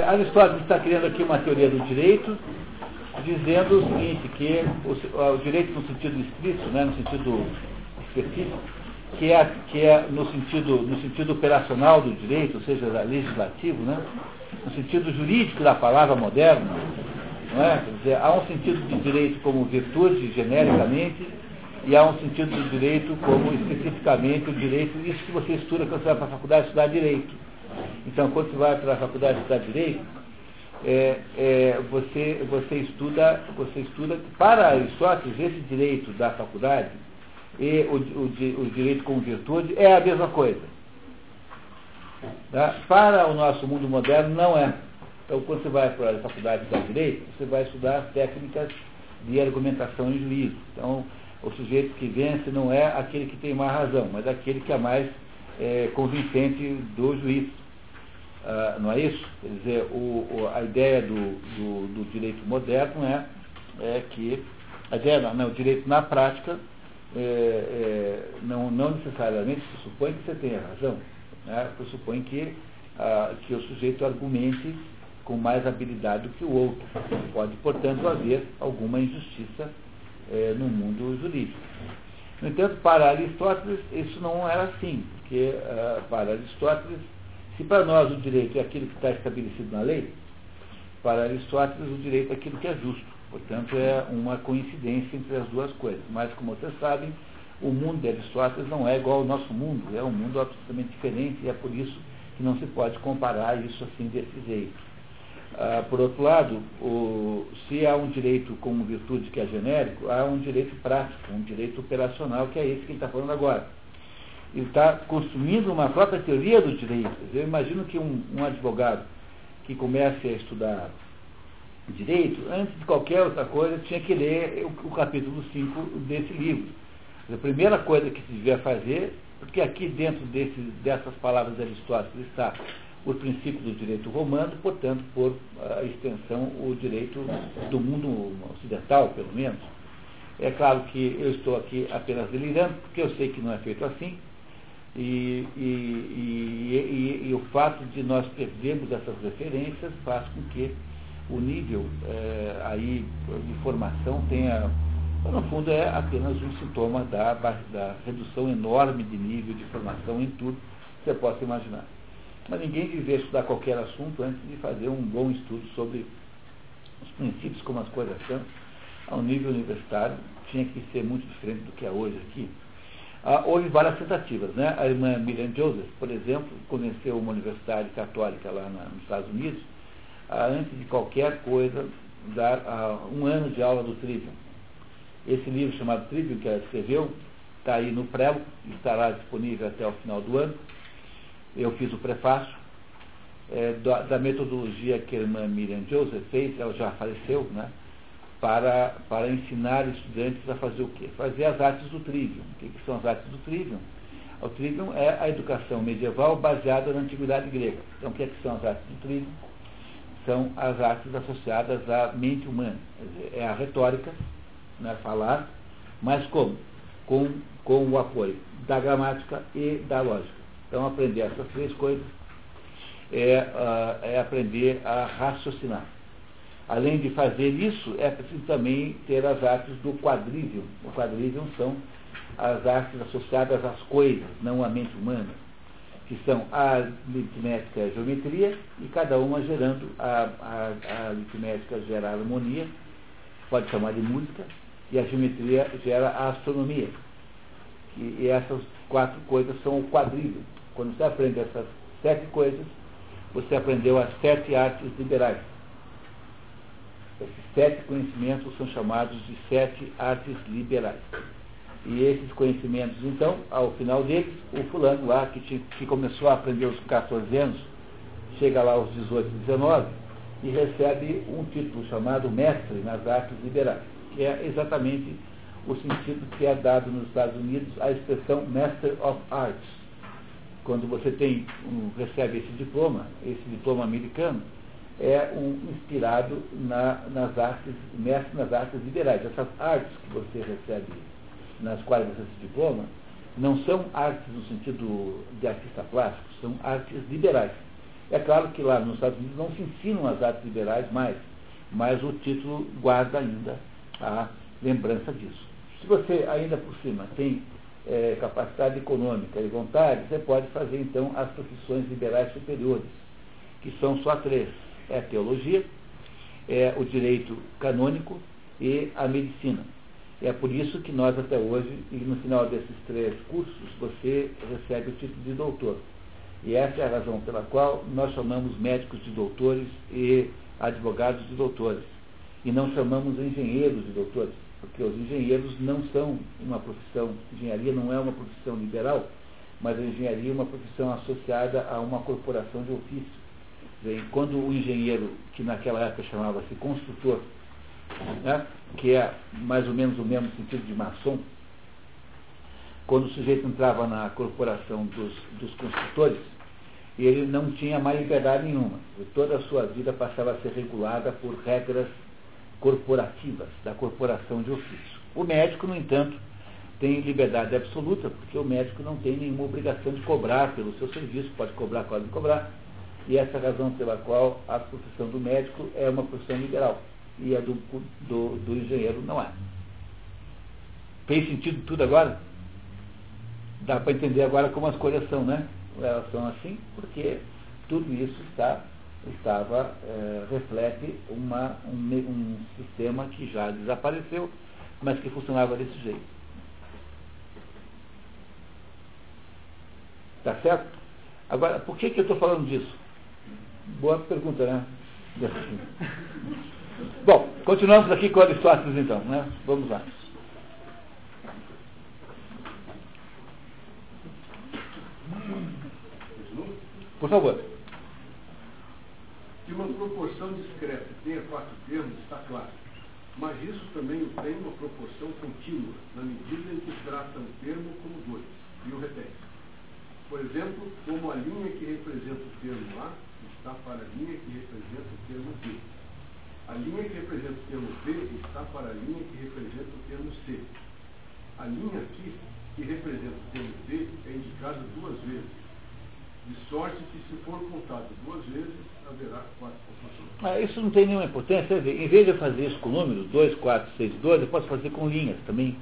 Aristóteles está criando aqui uma teoria do direito, dizendo o seguinte, que o, o direito no sentido estrito, né, no sentido específico, que é, que é no, sentido, no sentido operacional do direito, ou seja, legislativo, né, no sentido jurídico da palavra moderna, não é? Dizer, há um sentido de direito como virtude, genericamente, e há um sentido de direito como especificamente o direito, isso que você estuda quando você vai para a faculdade estudar direito. Então, quando você vai para a faculdade estudar direito, é, é, você, você, estuda, você estuda, para Aristóteles, esse direito da faculdade e o, o, o direito como virtude é a mesma coisa. Tá? Para o nosso mundo moderno, não é. Então, quando você vai para a faculdade estudar direito, você vai estudar técnicas de argumentação em juízo. Então, o sujeito que vence não é aquele que tem mais razão, mas aquele que é mais é, convincente do juiz. Ah, não é isso? Quer dizer, o, o, a ideia do, do, do, direito moderno é, é que a ideia, não, o direito na prática é, é, não, não necessariamente pressupõe que você tenha razão, né? pressupõe que, ah, que o sujeito argumente com mais habilidade do que o outro. Pode, portanto, haver alguma injustiça é, no mundo jurídico. No entanto, para Aristóteles, isso não era assim, porque uh, para Aristóteles se para nós o direito é aquilo que está estabelecido na lei, para Aristóteles o direito é aquilo que é justo. Portanto, é uma coincidência entre as duas coisas. Mas, como vocês sabem, o mundo de Aristóteles não é igual ao nosso mundo, é um mundo absolutamente diferente e é por isso que não se pode comparar isso assim desse jeito. Ah, por outro lado, o, se há um direito como virtude que é genérico, há um direito prático, um direito operacional, que é esse que ele está falando agora ele está construindo uma própria teoria do direito. Eu imagino que um, um advogado que comece a estudar direito, antes de qualquer outra coisa, tinha que ler o, o capítulo 5 desse livro. A primeira coisa que se devia fazer, porque aqui dentro desse, dessas palavras de Aristóteles está o princípio do direito romano, portanto, por a extensão, o direito do mundo ocidental, pelo menos. É claro que eu estou aqui apenas delirando, porque eu sei que não é feito assim, e, e, e, e, o fato de nós perdermos essas referências faz com que o nível é, aí de formação tenha, no fundo, é apenas um sintoma da, da redução enorme de nível de formação em tudo que você possa imaginar. Mas ninguém devia estudar qualquer assunto antes de fazer um bom estudo sobre os princípios, como as coisas são, ao nível universitário, tinha que ser muito diferente do que é hoje aqui. Ah, houve várias tentativas. Né? A irmã Miriam Joseph, por exemplo, convenceu uma universidade católica lá na, nos Estados Unidos a, antes de qualquer coisa, dar a, um ano de aula do Trivium. Esse livro chamado Trivium, que ela escreveu, está aí no prelo, estará disponível até o final do ano. Eu fiz o prefácio. É, da, da metodologia que a irmã Miriam Joseph fez, ela já faleceu, né? Para, para ensinar estudantes a fazer o quê? Fazer as artes do trivium. O que, que são as artes do trivium? O trivium é a educação medieval baseada na antiguidade grega. Então, o que, é que são as artes do trivium? São as artes associadas à mente humana. É a retórica, né, falar, mas como? Com, com o apoio da gramática e da lógica. Então, aprender essas três coisas é, uh, é aprender a raciocinar. Além de fazer isso, é preciso também ter as artes do quadrivium. O quadrivium são as artes associadas às coisas, não à mente humana, que são a aritmética e a geometria, e cada uma gerando, a, a, a aritmética gera a harmonia, pode chamar de música, e a geometria gera a astronomia. E, e essas quatro coisas são o quadrivium. Quando você aprende essas sete coisas, você aprendeu as sete artes liberais sete conhecimentos são chamados de sete artes liberais. E esses conhecimentos, então, ao final deles, o fulano lá, que, tinha, que começou a aprender aos 14 anos, chega lá aos 18, 19 e recebe um título chamado mestre nas artes liberais, que é exatamente o sentido que é dado nos Estados Unidos à expressão Master of Arts. Quando você tem um, recebe esse diploma, esse diploma americano, é um inspirado na, nas artes, mestre nas artes liberais. Essas artes que você recebe, nas quais você se diploma, não são artes no sentido de artista plástico, são artes liberais. É claro que lá nos Estados Unidos não se ensinam as artes liberais mais, mas o título guarda ainda a lembrança disso. Se você ainda por cima tem é, capacidade econômica e vontade, você pode fazer então as profissões liberais superiores, que são só três. É a teologia, é o direito canônico e a medicina. É por isso que nós até hoje, e no final desses três cursos, você recebe o título de doutor. E essa é a razão pela qual nós chamamos médicos de doutores e advogados de doutores. E não chamamos engenheiros de doutores, porque os engenheiros não são uma profissão, engenharia não é uma profissão liberal, mas a engenharia é uma profissão associada a uma corporação de ofício. Quando o engenheiro, que naquela época chamava-se construtor, né, que é mais ou menos o mesmo sentido de maçom, quando o sujeito entrava na corporação dos, dos construtores, ele não tinha mais liberdade nenhuma. Toda a sua vida passava a ser regulada por regras corporativas, da corporação de ofício. O médico, no entanto, tem liberdade absoluta, porque o médico não tem nenhuma obrigação de cobrar pelo seu serviço, pode cobrar, pode cobrar. E essa é a razão pela qual a profissão do médico é uma profissão liberal e a do, do, do engenheiro não é. Fez sentido tudo agora? Dá para entender agora como as coisas são, né? Elas são assim porque tudo isso está, estava, é, reflete uma, um, um sistema que já desapareceu, mas que funcionava desse jeito. Tá certo? Agora, por que, que eu estou falando disso? Boa pergunta, né? Bom, continuamos aqui com Aristóteles então, né? Vamos lá. Por favor. Que uma proporção discreta tenha quatro termos está claro. Mas isso também tem uma proporção contínua, na medida em que trata um termo como dois, e o repete. Por exemplo, como a linha que representa o termo A está para a linha que representa o termo B. A linha que representa o termo B está para a linha que representa o termo C. A linha aqui, que representa o termo D, é indicada duas vezes, de sorte que, se for contado duas vezes, haverá quatro pontuações. Ah, isso não tem nenhuma importância. Em vez de eu fazer isso com números, 2, 4, 6, 2, eu posso fazer com linhas também.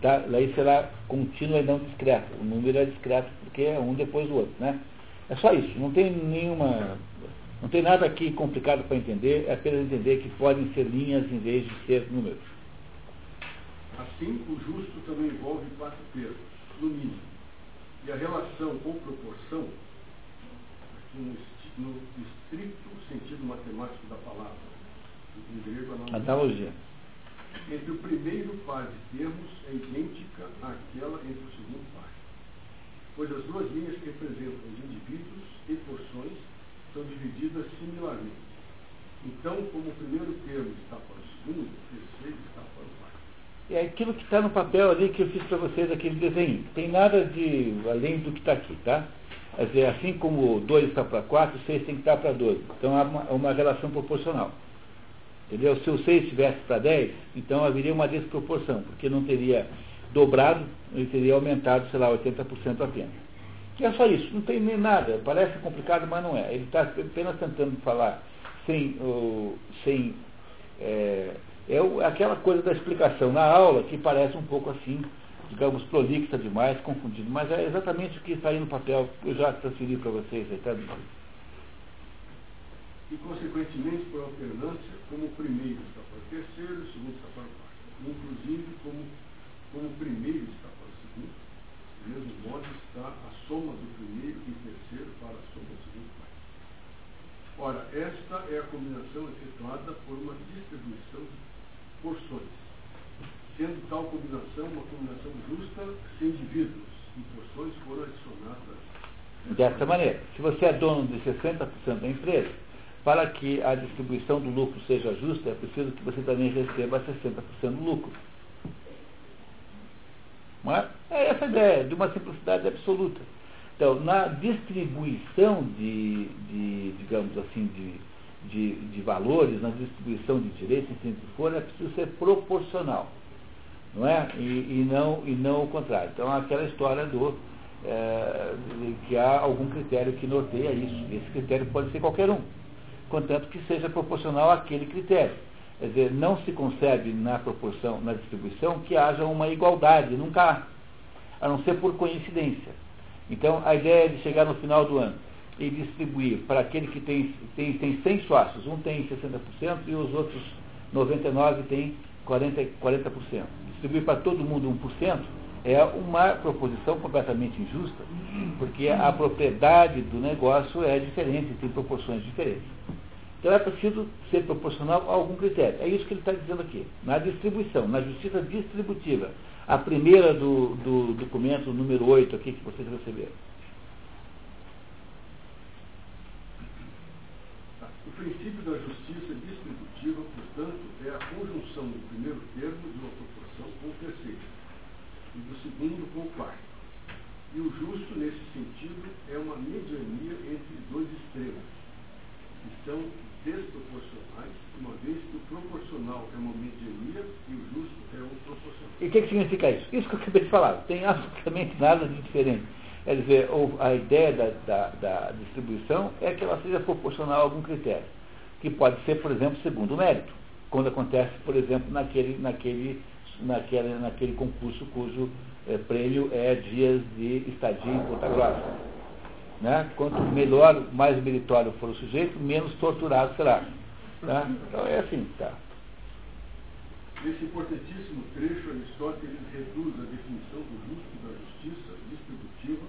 Tá? Daí será contínua e não discreto. O número é discreto porque é um depois do outro. Né? É só isso. Não tem nenhuma não tem nada aqui complicado para entender, é apenas entender que podem ser linhas em vez de ser números. Assim, o justo também envolve quatro termos, no mínimo. E a relação ou proporção, no, no estrito sentido matemático da palavra, em grego analogia, entre o primeiro par de termos é idêntica àquela entre o segundo par. Pois as duas linhas que representam os indivíduos e porções são divididas similarmente. Então, como o primeiro termo está para o segundo, o terceiro está para o quarto. É aquilo que está no papel ali que eu fiz para vocês, aquele desenho. Tem nada de além do que está aqui, tá? Quer dizer, assim como 2 está para 4, o 6 tem que estar para 12. Então há uma, uma relação proporcional. Entendeu? Se o 6 estivesse para 10, então haveria uma desproporção, porque não teria dobrado, ele teria aumentado, sei lá, 80% apenas. E é só isso, não tem nem nada. Parece complicado, mas não é. Ele está apenas tentando falar sem. Sem é, é aquela coisa da explicação na aula que parece um pouco assim, digamos, prolixa demais, confundido. Mas é exatamente o que está aí no papel, eu já transferi para vocês. Aí, tá? E, consequentemente, por alternância, como o primeiro está para o terceiro, o segundo está para o quarto. Inclusive, como, como o primeiro está para o segundo, do mesmo modo está a soma do primeiro e terceiro para a soma do segundo pai. Ora, esta é a combinação efetuada por uma distribuição de porções, sendo tal combinação uma combinação justa se indivíduos e porções foram adicionadas. Desta maneira, se você é dono de 60% da empresa, para que a distribuição do lucro seja justa, é preciso que você também receba 60% do lucro. É? é essa ideia, de uma simplicidade absoluta. Então, na distribuição de, de digamos assim, de, de, de, valores, na distribuição de direitos, enfim, que for, é preciso ser proporcional. Não é? E, e, não, e não o contrário. Então, aquela história do é, que há algum critério que norteia isso. Esse critério pode ser qualquer um, contanto que seja proporcional àquele critério. Quer dizer, não se concebe na proporção, na distribuição, que haja uma igualdade, nunca há, a não ser por coincidência. Então, a ideia é de chegar no final do ano e distribuir para aquele que tem, tem, tem 100 sócios, um tem 60% e os outros 99% têm 40%. 40%. Distribuir para todo mundo 1% é uma proposição completamente injusta, porque a propriedade do negócio é diferente, tem proporções diferentes. Então é preciso ser proporcional a algum critério. É isso que ele está dizendo aqui. Na distribuição, na justiça distributiva. A primeira do, do documento número 8 aqui que vocês receberam. O princípio da justiça distributiva, portanto, é a conjunção do primeiro termo de uma proporção com o terceiro, e do segundo com o quarto. E o justo, nesse sentido, é uma mediania entre dois extremos, que são desproporcionais, uma vez que o proporcional é uma mediania e o justo é um proporcional. E o que, que significa isso? Isso que eu acabei de falar. Tem absolutamente nada de diferente. Quer dizer, a ideia da, da, da, distribuição é que ela seja proporcional a algum critério, que pode ser, por exemplo, segundo o mérito, quando acontece, por exemplo, naquele, naquele, naquele, naquele concurso cujo é, prêmio é dias de estadia em Ponta Grossa. Né? Quanto melhor, mais meritório for o sujeito, menos torturado será. Né? Então é assim, tá. Nesse importantíssimo trecho, Aristóteles reduz a definição do justo e da justiça distributiva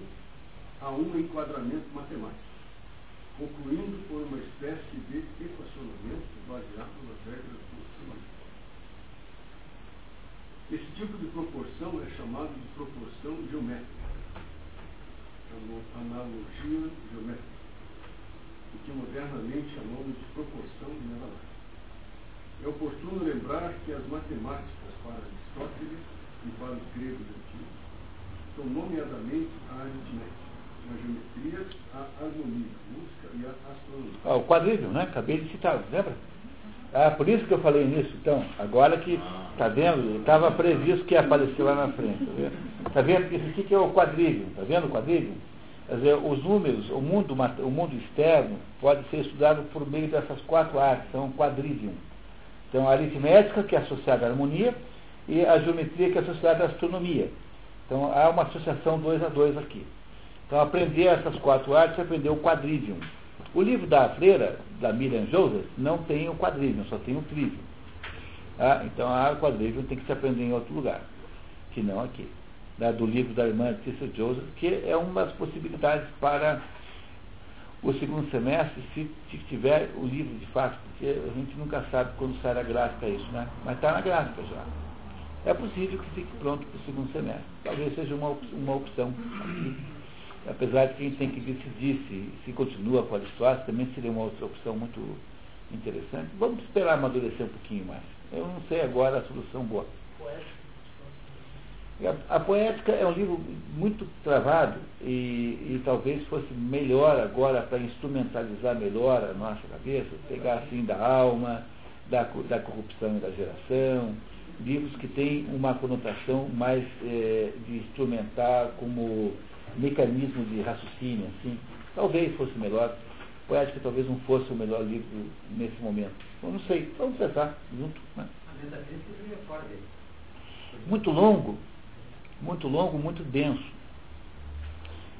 a um enquadramento matemático, concluindo por uma espécie de equacionamento baseado nas regras do instrumento. Esse tipo de proporção é chamado de proporção geométrica analogia geométrica, o que modernamente chamamos de proporção de Menelaer. É oportuno lembrar que as matemáticas para Aristóteles e para os gregos antigos são nomeadamente a aritmética, a geometria, a harmonia, a música e a astronomia. Ah, o quadrígio, né? Acabei de citar, lembra? Ah, por isso que eu falei nisso, então. Agora que, tá vendo? Estava previsto que ia aparecer lá na frente. Tá vendo? Tá vendo? Isso aqui que é o quadrígio. Tá vendo o quadrígio? Quer dizer, os números, o mundo, o mundo externo pode ser estudado por meio dessas quatro artes, são quadrivium. Então, a aritmética, que é associada à harmonia, e a geometria, que é associada à astronomia. Então, há uma associação dois a dois aqui. Então, aprender essas quatro artes é aprender o quadrivium. O livro da freira, da Miriam Joseph, não tem o quadrivium, só tem o trivium. Ah, então, a quadrivium tem que se aprender em outro lugar, que não aqui do livro da irmã Tícia Joseph, que é uma das possibilidades para o segundo semestre, se, tiver o livro de fato, porque a gente nunca sabe quando sai a gráfica isso, né? Mas está na gráfica já. É possível que fique pronto para o segundo semestre. Talvez seja uma, uma opção aqui. Apesar de que a gente tem que decidir se, se continua com a Aristóteles, também seria uma outra opção muito interessante. Vamos esperar amadurecer um pouquinho mais. Eu não sei agora a solução boa. A, poética é um livro muito travado e, e talvez fosse melhor agora para instrumentalizar melhor a nossa cabeça, pegar assim da alma, da, da corrupção e da geração, livros que têm uma conotação mais é, de instrumentar como mecanismo de raciocínio, assim. Talvez fosse melhor. Poética talvez não fosse o melhor livro nesse momento. Eu não sei, vamos pensar junto. Né? Muito longo, muito longo, muito denso.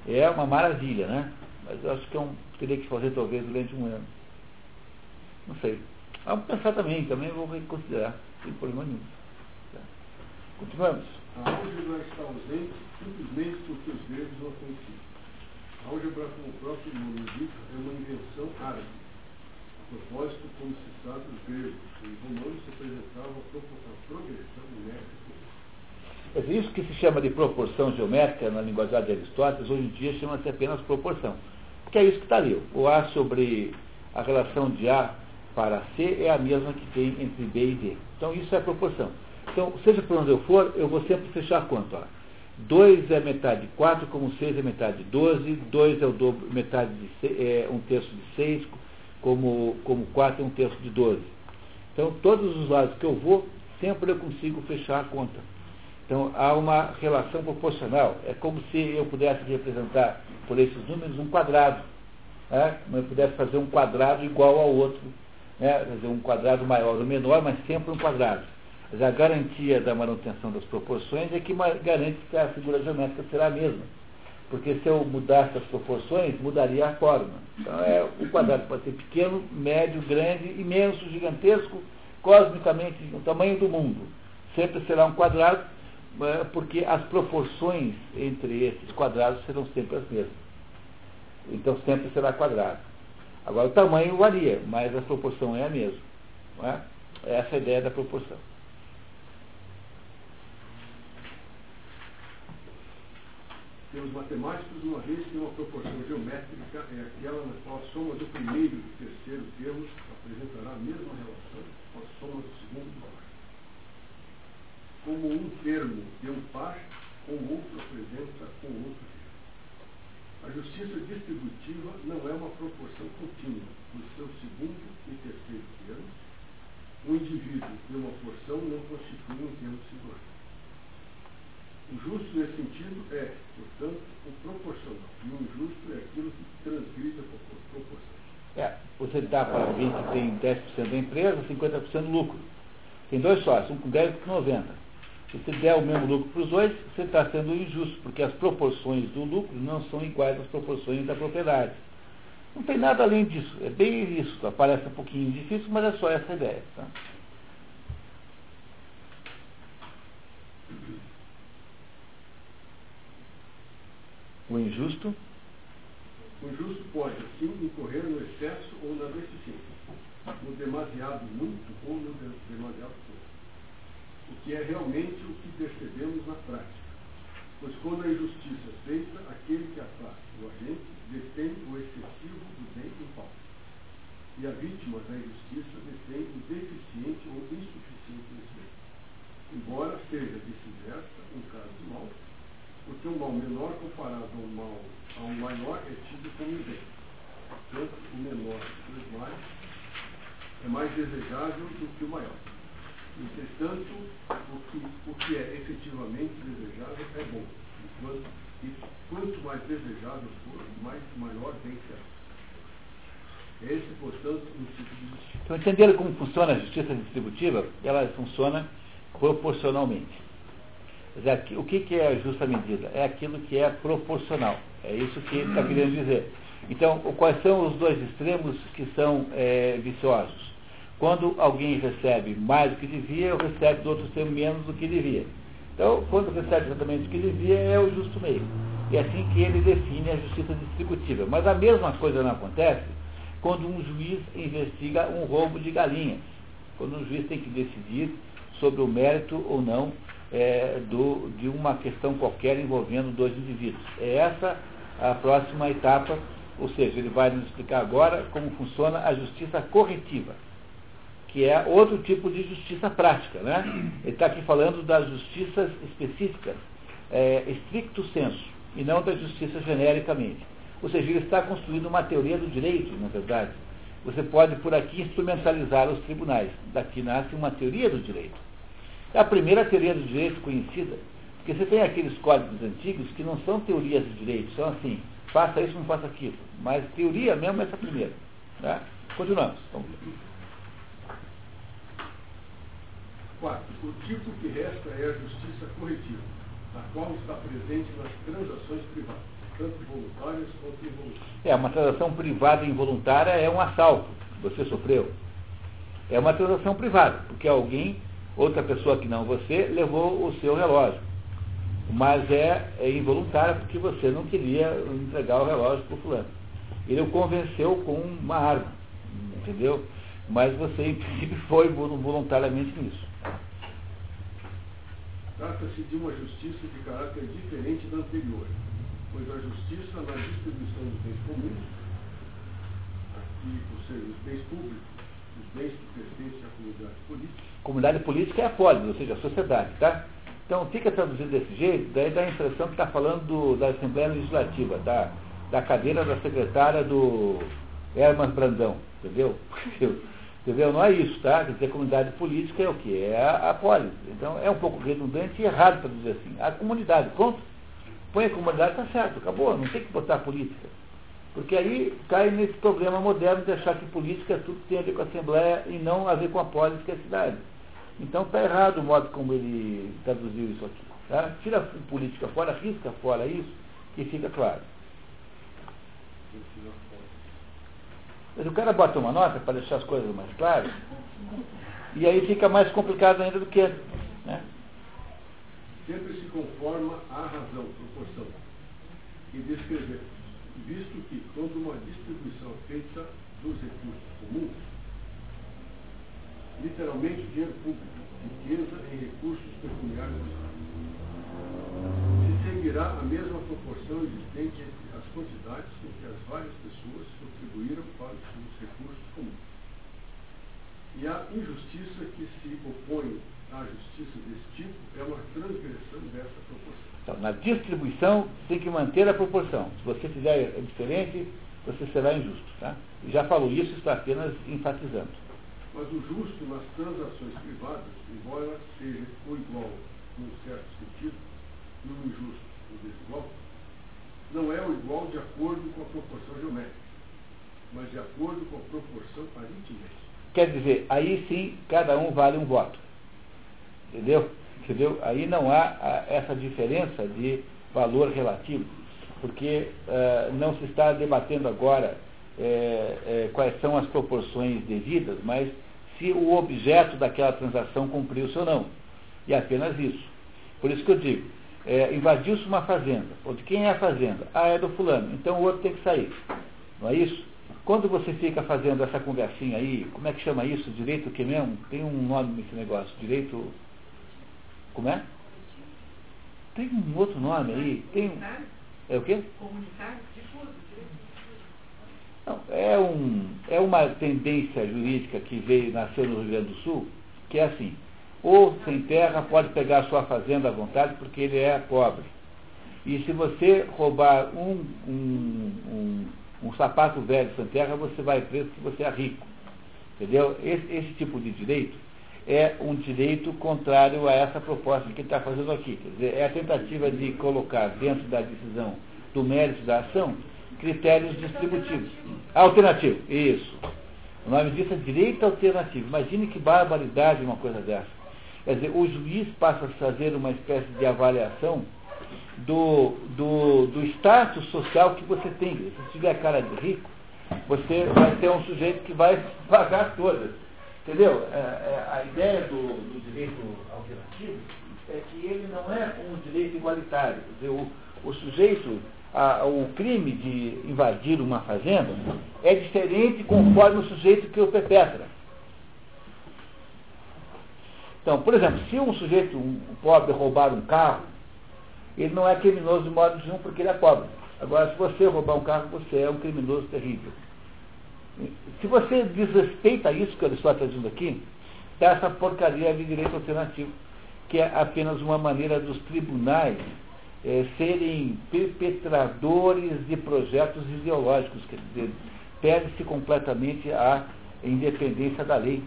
É uma maravilha, né? Mas eu acho que é um, teria que fazer talvez durante um ano. Não sei. Vamos pensar também, também vou reconsiderar, sem problema nenhum. Tá. Continuamos. A álgebra está ausente simplesmente porque os gregos não conheciam. A álgebra, como o próprio nome indica, é uma invenção árabe. A propósito, como se sabe, os gregos e os romanos se apresentavam a progressão numérica isso que se chama de proporção geométrica na linguagem de Aristóteles, hoje em dia chama-se apenas proporção. Porque é isso que está ali. O A sobre a relação de A para C é a mesma que tem entre B e D. Então isso é proporção. Então, seja por onde eu for, eu vou sempre fechar a conta. 2 é metade de 4, como 6 é metade de 12, 2 é o dobro, metade de é um terço de 6, como, como 4 é um terço de 12. Então, todos os lados que eu vou, sempre eu consigo fechar a conta. Então há uma relação proporcional. É como se eu pudesse representar por esses números um quadrado. Né? Eu pudesse fazer um quadrado igual ao outro. Né? Dizer, um quadrado maior ou menor, mas sempre um quadrado. Mas a garantia da manutenção das proporções é que garante que a figura geométrica será a mesma. Porque se eu mudasse as proporções, mudaria a forma. Então é, o quadrado pode ser pequeno, médio, grande, imenso, gigantesco, cosmicamente o tamanho do mundo. Sempre será um quadrado, é, porque as proporções entre esses quadrados serão sempre as mesmas. Então sempre será quadrado. Agora o tamanho varia, mas a proporção é a mesma. É? Essa é a ideia da proporção. Pelos matemáticos, uma vez que uma proporção geométrica é aquela na qual a soma do primeiro e do terceiro termos apresentará a mesma relação com a soma do segundo e do quarto. Como um termo de um par com o outro apresenta com o outro termo. A justiça distributiva não é uma proporção contínua do seu segundo e terceiro termos. O indivíduo de uma porção não constitui um termo singular. O justo nesse sentido é, portanto, o proporcional. E o injusto é aquilo que transgride a proporção. É, você dá para alguém que tem 10% da empresa, 50% do lucro. Tem dois sócios, um com 10 e outro com 90. Se você der o mesmo lucro para os dois, você está sendo injusto, porque as proporções do lucro não são iguais às proporções da propriedade. Não tem nada além disso. É bem isso. Parece um pouquinho difícil, mas é só essa ideia. Tá? O injusto? O injusto pode, sim, incorrer no excesso ou na deficiência, no demasiado muito ou no demasiado pouco. O que é realmente o que percebemos na prática. Pois quando a injustiça é feita, aquele que a faz, o agente, detém o excessivo do bem em falta. E a vítima da injustiça detém o deficiente ou insuficiente desse bem. Embora seja vice-versa um caso de mal, porque um mal menor comparado a um mal a um maior é tido como bem. Portanto, o menor dos males é mais desejável do que o maior. Entretanto, o que, o que é efetivamente desejável é bom. Enquanto, e quanto mais desejável for, mais maior bem será. Esse, portanto, um tipo de justiça. Então, entenderam como funciona a justiça distributiva? Ela funciona proporcionalmente o que, que é a justa medida? É aquilo que é proporcional. É isso que ele está querendo dizer. Então, quais são os dois extremos que são é, viciosos? Quando alguém recebe mais do que devia, ou recebe do outro extremo menos do que devia. Então, quando recebe exatamente o que devia, é o justo meio. E é assim que ele define a justiça distributiva. Mas a mesma coisa não acontece quando um juiz investiga um roubo de galinhas. Quando um juiz tem que decidir sobre o mérito ou não é, do, de uma questão qualquer envolvendo dois indivíduos. É essa a próxima etapa, ou seja, ele vai nos explicar agora como funciona a justiça corretiva, que é outro tipo de justiça prática. Né? Ele está aqui falando das justiças específicas, é, senso, e não da justiça genericamente. Ou seja, ele está construindo uma teoria do direito, na verdade. Você pode, por aqui, instrumentalizar os tribunais. Daqui nasce uma teoria do direito. É a primeira teoria do direito conhecida. Porque você tem aqueles códigos antigos que não são teorias de direito, são assim, faça isso, não faça aquilo. Mas teoria mesmo é essa primeira. Né? Continuamos. Vamos ver. Quarto, o tipo que resta é a justiça corretiva, a qual está presente nas transações privadas, tanto voluntárias quanto involuntárias. É, uma transação privada e involuntária é um assalto que você sofreu. É uma transação privada, porque alguém outra pessoa que não você levou o seu relógio. Mas é, é involuntário porque você não queria entregar o relógio para o fulano. Ele o convenceu com uma arma, entendeu? Mas você, em princípio, foi voluntariamente nisso. Trata-se de uma justiça de caráter diferente da anterior, pois a justiça na distribuição dos bens comuns, aqui, ou seja, os bens públicos, bens que pertencem à comunidade política, Comunidade política é a polis, ou seja, a sociedade, tá? Então fica traduzido desse jeito, daí dá a impressão que está falando do, da Assembleia Legislativa, da, da cadeira da secretária do Herman Brandão, entendeu? Entendeu? Não é isso, tá? Quer dizer, comunidade política é o quê? É a, a polis. Então é um pouco redundante e errado para dizer assim. A comunidade, pronto. Põe a comunidade, está certo, acabou, não tem que botar política. Porque aí cai nesse problema moderno de achar que política é tudo que tem a ver com a Assembleia e não a ver com a polis, que é a cidade. Então está errado o modo como ele traduziu isso aqui. Tá? Tira a política fora, risca fora isso, que fica claro. Mas o cara bota uma nota para deixar as coisas mais claras, e aí fica mais complicado ainda do que. Né? Sempre se conforma à razão, proporção, e descrever, visto que quando uma distribuição feita dos recursos comuns, literalmente dinheiro público, riqueza em recursos pecuniários do Estado, se seguirá a mesma proporção existente entre as quantidades com que as várias pessoas contribuíram para os recursos comuns. E a injustiça que se opõe à justiça desse tipo é uma transgressão dessa proporção. Então, na distribuição tem que manter a proporção. Se você fizer diferente, você será injusto. Tá? E já falou isso, está apenas enfatizando. Mas o justo nas transações privadas, embora seja o igual num certo sentido, no injusto o desigual, não é o igual de acordo com a proporção geométrica, mas de acordo com a proporção aritmética. Quer dizer, aí sim cada um vale um voto. Entendeu? Entendeu? Aí não há essa diferença de valor relativo, porque uh, não se está debatendo agora é, é, quais são as proporções devidas, mas se o objeto daquela transação cumpriu-se ou não. E é apenas isso. Por isso que eu digo, é, invadiu-se uma fazenda. Ou de quem é a fazenda? Ah, é do fulano. Então o outro tem que sair. Não é isso? Quando você fica fazendo essa conversinha aí, como é que chama isso? Direito o que mesmo? Tem um nome nesse negócio. Direito. Como é? Tem um outro nome aí. Tem um... É o quê? Comunitário? Não, é, um, é uma tendência jurídica que veio, nasceu no Rio Grande do Sul, que é assim. Ou sem terra pode pegar a sua fazenda à vontade porque ele é pobre. E se você roubar um, um, um, um sapato velho sem terra, você vai preso porque você é rico. Entendeu? Esse, esse tipo de direito é um direito contrário a essa proposta que está fazendo aqui. Quer dizer, é a tentativa de colocar dentro da decisão do mérito da ação critérios distributivos. Alternativo, isso. O nome disso é direito alternativo. Imagine que barbaridade uma coisa dessa. Quer dizer, o juiz passa a fazer uma espécie de avaliação do, do, do status social que você tem. Se você tiver cara de rico, você vai ter um sujeito que vai pagar todas. Entendeu? É, é, a ideia do, do, direito alternativo é que ele não é um direito igualitário. Dizer, o, o sujeito, a, o crime de invadir uma fazenda é diferente conforme o sujeito que o perpetra. Então, por exemplo, se um sujeito um pobre roubar um carro, ele não é criminoso de modo nenhum porque ele é pobre. Agora, se você roubar um carro, você é um criminoso terrível. Se você desrespeita isso que eu estou trazendo aqui, essa porcaria de direito alternativo, que é apenas uma maneira dos tribunais é, serem perpetradores de projetos ideológicos, quer dizer, perde-se completamente a independência da lei.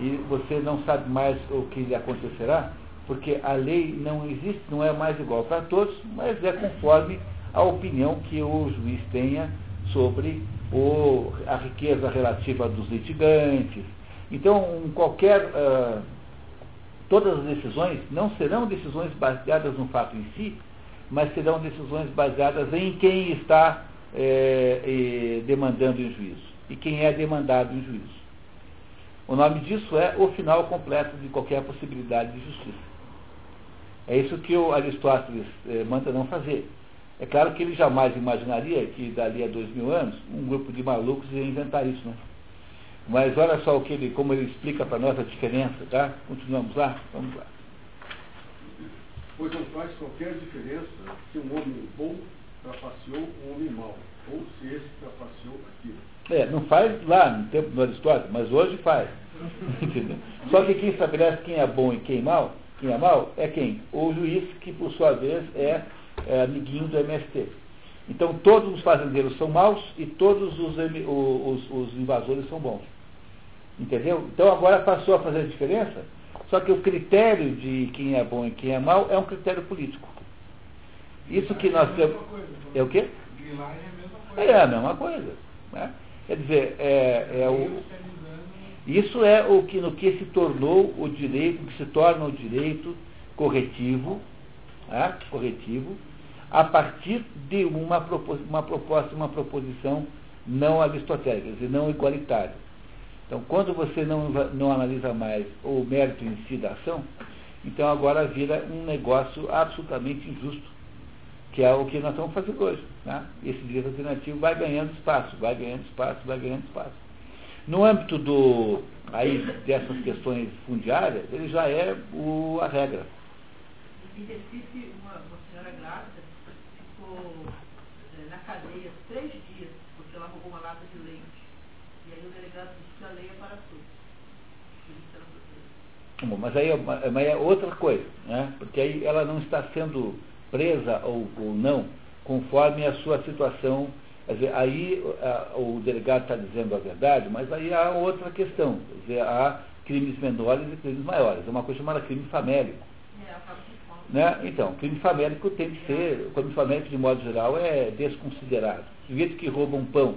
E você não sabe mais o que lhe acontecerá, porque a lei não existe, não é mais igual para todos, mas é conforme a opinião que o juiz tenha sobre o, a riqueza relativa dos litigantes. Então, qualquer. Uh, todas as decisões não serão decisões baseadas no fato em si, mas serão decisões baseadas em quem está é, demandando em juízo e quem é demandado em juízo. O nome disso é o final completo de qualquer possibilidade de justiça. É isso que o Aristóteles eh, manda não fazer. É claro que ele jamais imaginaria que dali a dois mil anos um grupo de malucos ia inventar isso, né? Mas olha só o que ele, como ele explica para nós a diferença, tá? Continuamos lá? Vamos lá. Pois não faz qualquer diferença se um homem bom trapaceou um homem mau, ou se esse trapaceou aquilo. É, não faz lá no tempo do Aristóteles, mas hoje faz. Só que quem estabelece quem é bom e quem é mal, quem é mal é quem? O juiz, que por sua vez é, é amiguinho do MST. Então todos os fazendeiros são maus e todos os, os, os invasores são bons. Entendeu? Então agora passou a fazer diferença, só que o critério de quem é bom e quem é mau é um critério político. Isso que nós temos. É o quê? É a mesma coisa. Né? Quer dizer, é, é o. Isso é o que no que se tornou o direito, que se torna o direito corretivo, né? corretivo, a partir de uma, uma proposta, uma proposição não aristotélica, dizer, não igualitária. Então, quando você não, não analisa mais o mérito em si da ação, então agora vira um negócio absolutamente injusto, que é o que nós estamos fazendo hoje. Né? Esse direito alternativo vai ganhando espaço, vai ganhando espaço, vai ganhando espaço. No âmbito do, aí, dessas questões fundiárias, ele já é o, a regra. Em Recife, uma, uma senhora grávida é, na cadeia três dias porque ela roubou uma lata de leite. E aí o delegado disse que a lei é para todos. Bom, mas aí é, mas é outra coisa, né? porque aí ela não está sendo presa ou, ou não conforme a sua situação. Dizer, aí a, o delegado está dizendo a verdade, mas aí há outra questão. Quer dizer, há crimes menores e crimes maiores. É uma coisa chamada crime famélico. Né? Então, crime famélico tem que ser, o crime famélico de modo geral é desconsiderado. O sujeito que rouba um pão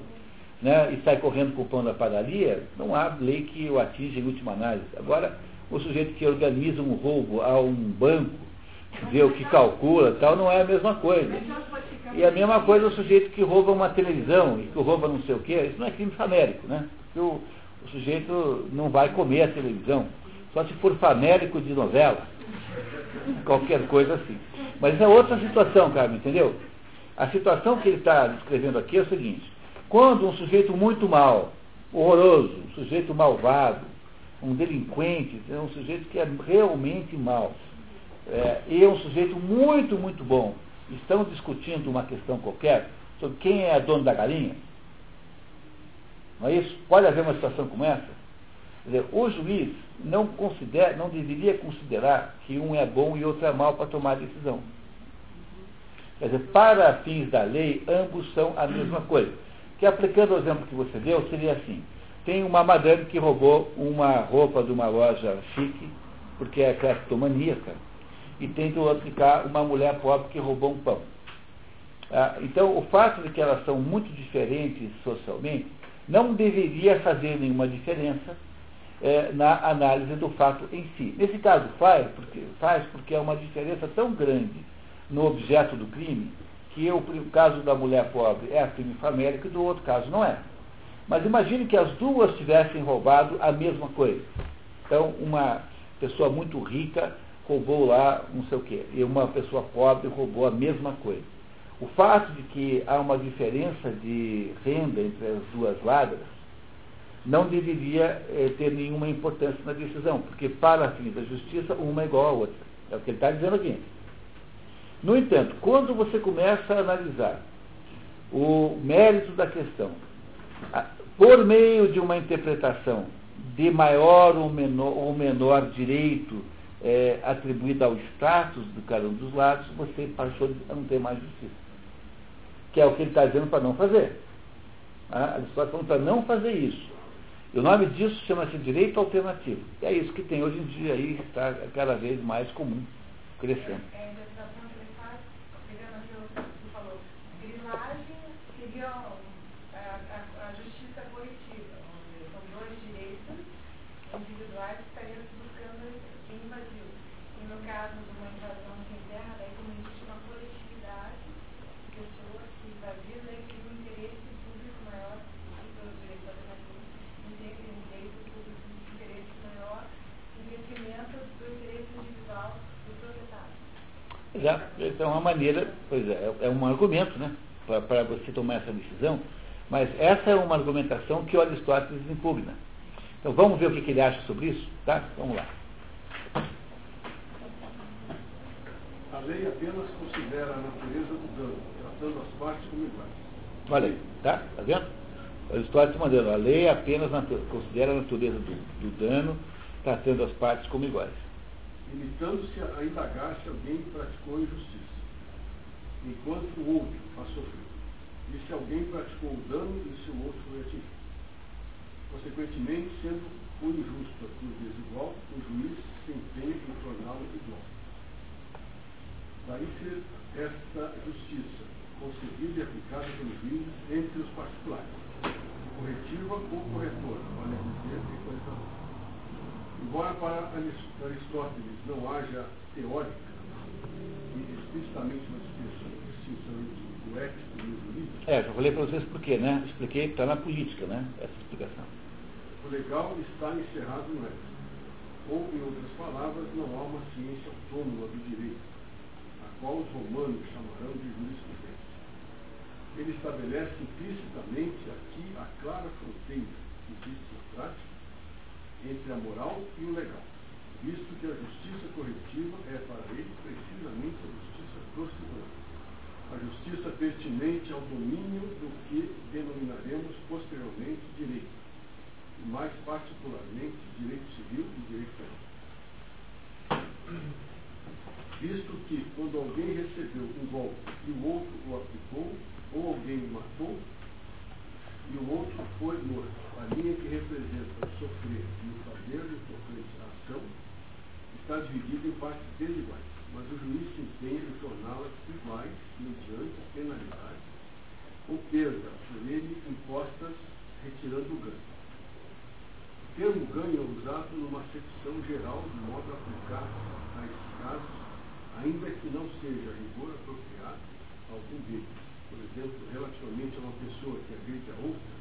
né, e sai correndo com o pão da padaria, não há lei que o atinja em última análise. Agora, o sujeito que organiza um roubo a um banco, vê o que calcula tal, não é a mesma coisa. E a mesma coisa o sujeito que rouba uma televisão e que rouba não sei o quê, isso não é crime famélico, né? Porque o, o sujeito não vai comer a televisão, só se for famélico de novela, qualquer coisa assim. Mas é outra situação, Carmen, entendeu? A situação que ele está descrevendo aqui é o seguinte, quando um sujeito muito mal, horroroso, um sujeito malvado, um delinquente, um sujeito que é realmente mau, é, e um sujeito muito, muito bom, estão discutindo uma questão qualquer sobre quem é dono da galinha, não é isso? Pode haver uma situação como essa? Dizer, o juiz não, considera, não deveria considerar que um é bom e outro é mau para tomar a decisão. Quer dizer, para fins da lei, ambos são a mesma coisa. Que aplicando o exemplo que você deu, seria assim. Tem uma madame que roubou uma roupa de uma loja chique, porque é cleptomaníaca, e tem do outro cá uma mulher pobre que roubou um pão. Ah, então, o fato de que elas são muito diferentes socialmente não deveria fazer nenhuma diferença é, na análise do fato em si. Nesse caso faz porque, faz porque é uma diferença tão grande no objeto do crime que o caso da mulher pobre é crime famélico e do outro caso não é. Mas imagine que as duas tivessem roubado a mesma coisa. Então, uma pessoa muito rica roubou lá não sei o quê, e uma pessoa pobre roubou a mesma coisa. O fato de que há uma diferença de renda entre as duas ladras não deveria eh, ter nenhuma importância na decisão, porque para fins da justiça, uma é igual à outra. É o que ele está dizendo aqui. No entanto, quando você começa a analisar o mérito da questão, por meio de uma interpretação de maior ou menor, ou menor direito é, atribuído ao status de cada um dos lados, você passou a não ter mais justiça. Que é o que ele está dizendo para não fazer. Ah, a situação para não fazer isso. O nome disso chama-se direito alternativo. E é isso que tem hoje em dia aí, está cada vez mais comum, crescendo. Já, é uma maneira, pois é, é um argumento, né, para você tomar essa decisão, mas essa é uma argumentação que o Aristóteles impugna. Então vamos ver o que, que ele acha sobre isso, tá? Vamos lá. A lei apenas considera a natureza do dano, tratando as partes como iguais. Olha aí, tá? Tá vendo? Aristóteles mandando, a lei apenas considera a natureza do, do dano, tratando as partes como iguais limitando-se a indagar se alguém praticou injustiça, enquanto o outro a sofreu, e se alguém praticou o dano e se o outro foi atingido. Consequentemente, sendo o injusto cruz desigual, o juiz se empenha em torná-lo igual. Daí ser esta justiça, concebida e aplicada pelos juízes entre os particulares, corretiva ou corretora, vale dizer, equalizadora. Embora para Aristóteles não haja teórica e explicitamente uma distinção entre o ético e o jurídico. É, já falei para vocês por quê, né? Expliquei que está na política, né? Essa explicação. O legal está encerrado no ético. Ou, em outras palavras, não há uma ciência autônoma do direito, a qual os romanos chamarão de jurisprudência. Ele estabelece implicitamente aqui a clara fronteira que existe na prática entre a moral e o legal, visto que a justiça corretiva é para ele precisamente a justiça procedural, a justiça pertinente ao domínio do que denominaremos posteriormente direito e mais particularmente direito civil e direito penal. Visto que, quando alguém recebeu um golpe e o outro o aplicou, ou alguém o matou, e o outro foi morto, a linha que representa o sofrer e o fazer no tocante à ação está dividida em partes desiguais, mas o juiz se empenha em torná-las iguais mediante penalidade ou perda por ele impostas retirando o ganho. Termo ganho é usado numa acepção geral de modo a aplicar a esses casos, ainda que não seja rigor apropriado algum deles. Por exemplo, relativamente a uma pessoa que agride a outra,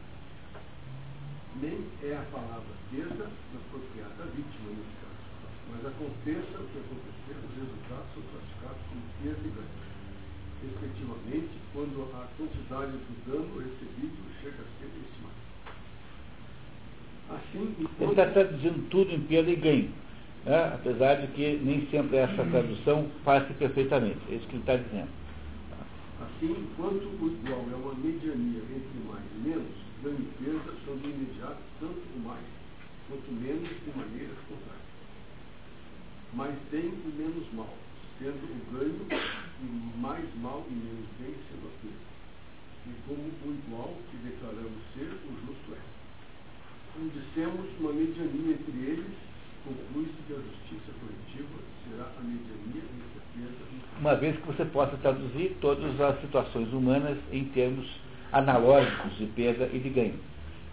nem é a palavra perda apropriada à vítima nesse caso. Mas aconteça o que acontecer, os resultados são classificados como perda e ganho. Respectivamente, quando a quantidade do dano recebido chega a ser estimada. Assim, Ele está traduzindo tudo em perda e ganho. Né? Apesar de que nem sempre essa tradução passe perfeitamente. É isso que ele está dizendo. Assim, enquanto o igual é uma mediania entre mais e menos, e perda são de imediato tanto o mais quanto menos de maneiras contrárias. Mais bem e menos mal, sendo o ganho e mais mal e menos bem sendo a perda. E como o igual que declaramos ser, o justo é como dissemos, uma mediania entre eles, conclui-se que a justiça coletiva será a mediania e Uma vez que você possa traduzir todas as situações humanas em termos analógicos de perda e de ganho,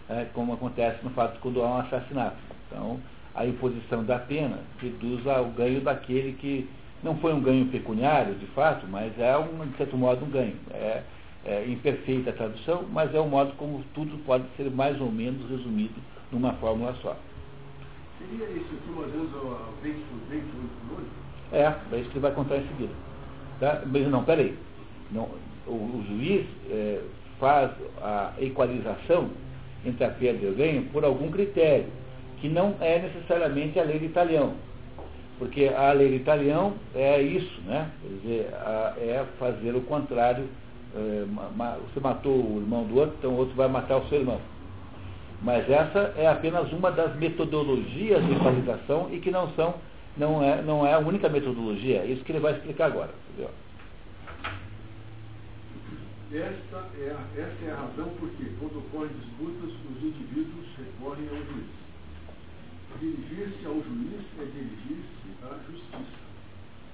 é, como acontece no fato quando há um assassinato. Então, a imposição da pena reduz ao ganho daquele que não foi um ganho pecuniário, de fato, mas é, um, de certo modo, um ganho. É, é imperfeita a tradução, mas é o modo como tudo pode ser mais ou menos resumido numa fórmula só. Seria isso aqui uma ao dente por olho? É, é isso que ele vai contar em seguida. Tá? Mas não, peraí. Não, o, o juiz é, faz a equalização entre a perda e o ganho por algum critério, que não é necessariamente a lei de Italião. Porque a lei de Italião é isso, né? Quer dizer, a, é fazer o contrário. É, ma, você matou o irmão do outro, então o outro vai matar o seu irmão. Mas essa é apenas uma das metodologias de equalização e que não são, não é, não é a única metodologia. É isso que ele vai explicar agora. Entendeu? Esta é, a, esta é a razão por que, quando ocorrem disputas, os indivíduos recorrem ao juiz. Dirigir-se ao juiz é dirigir-se à justiça,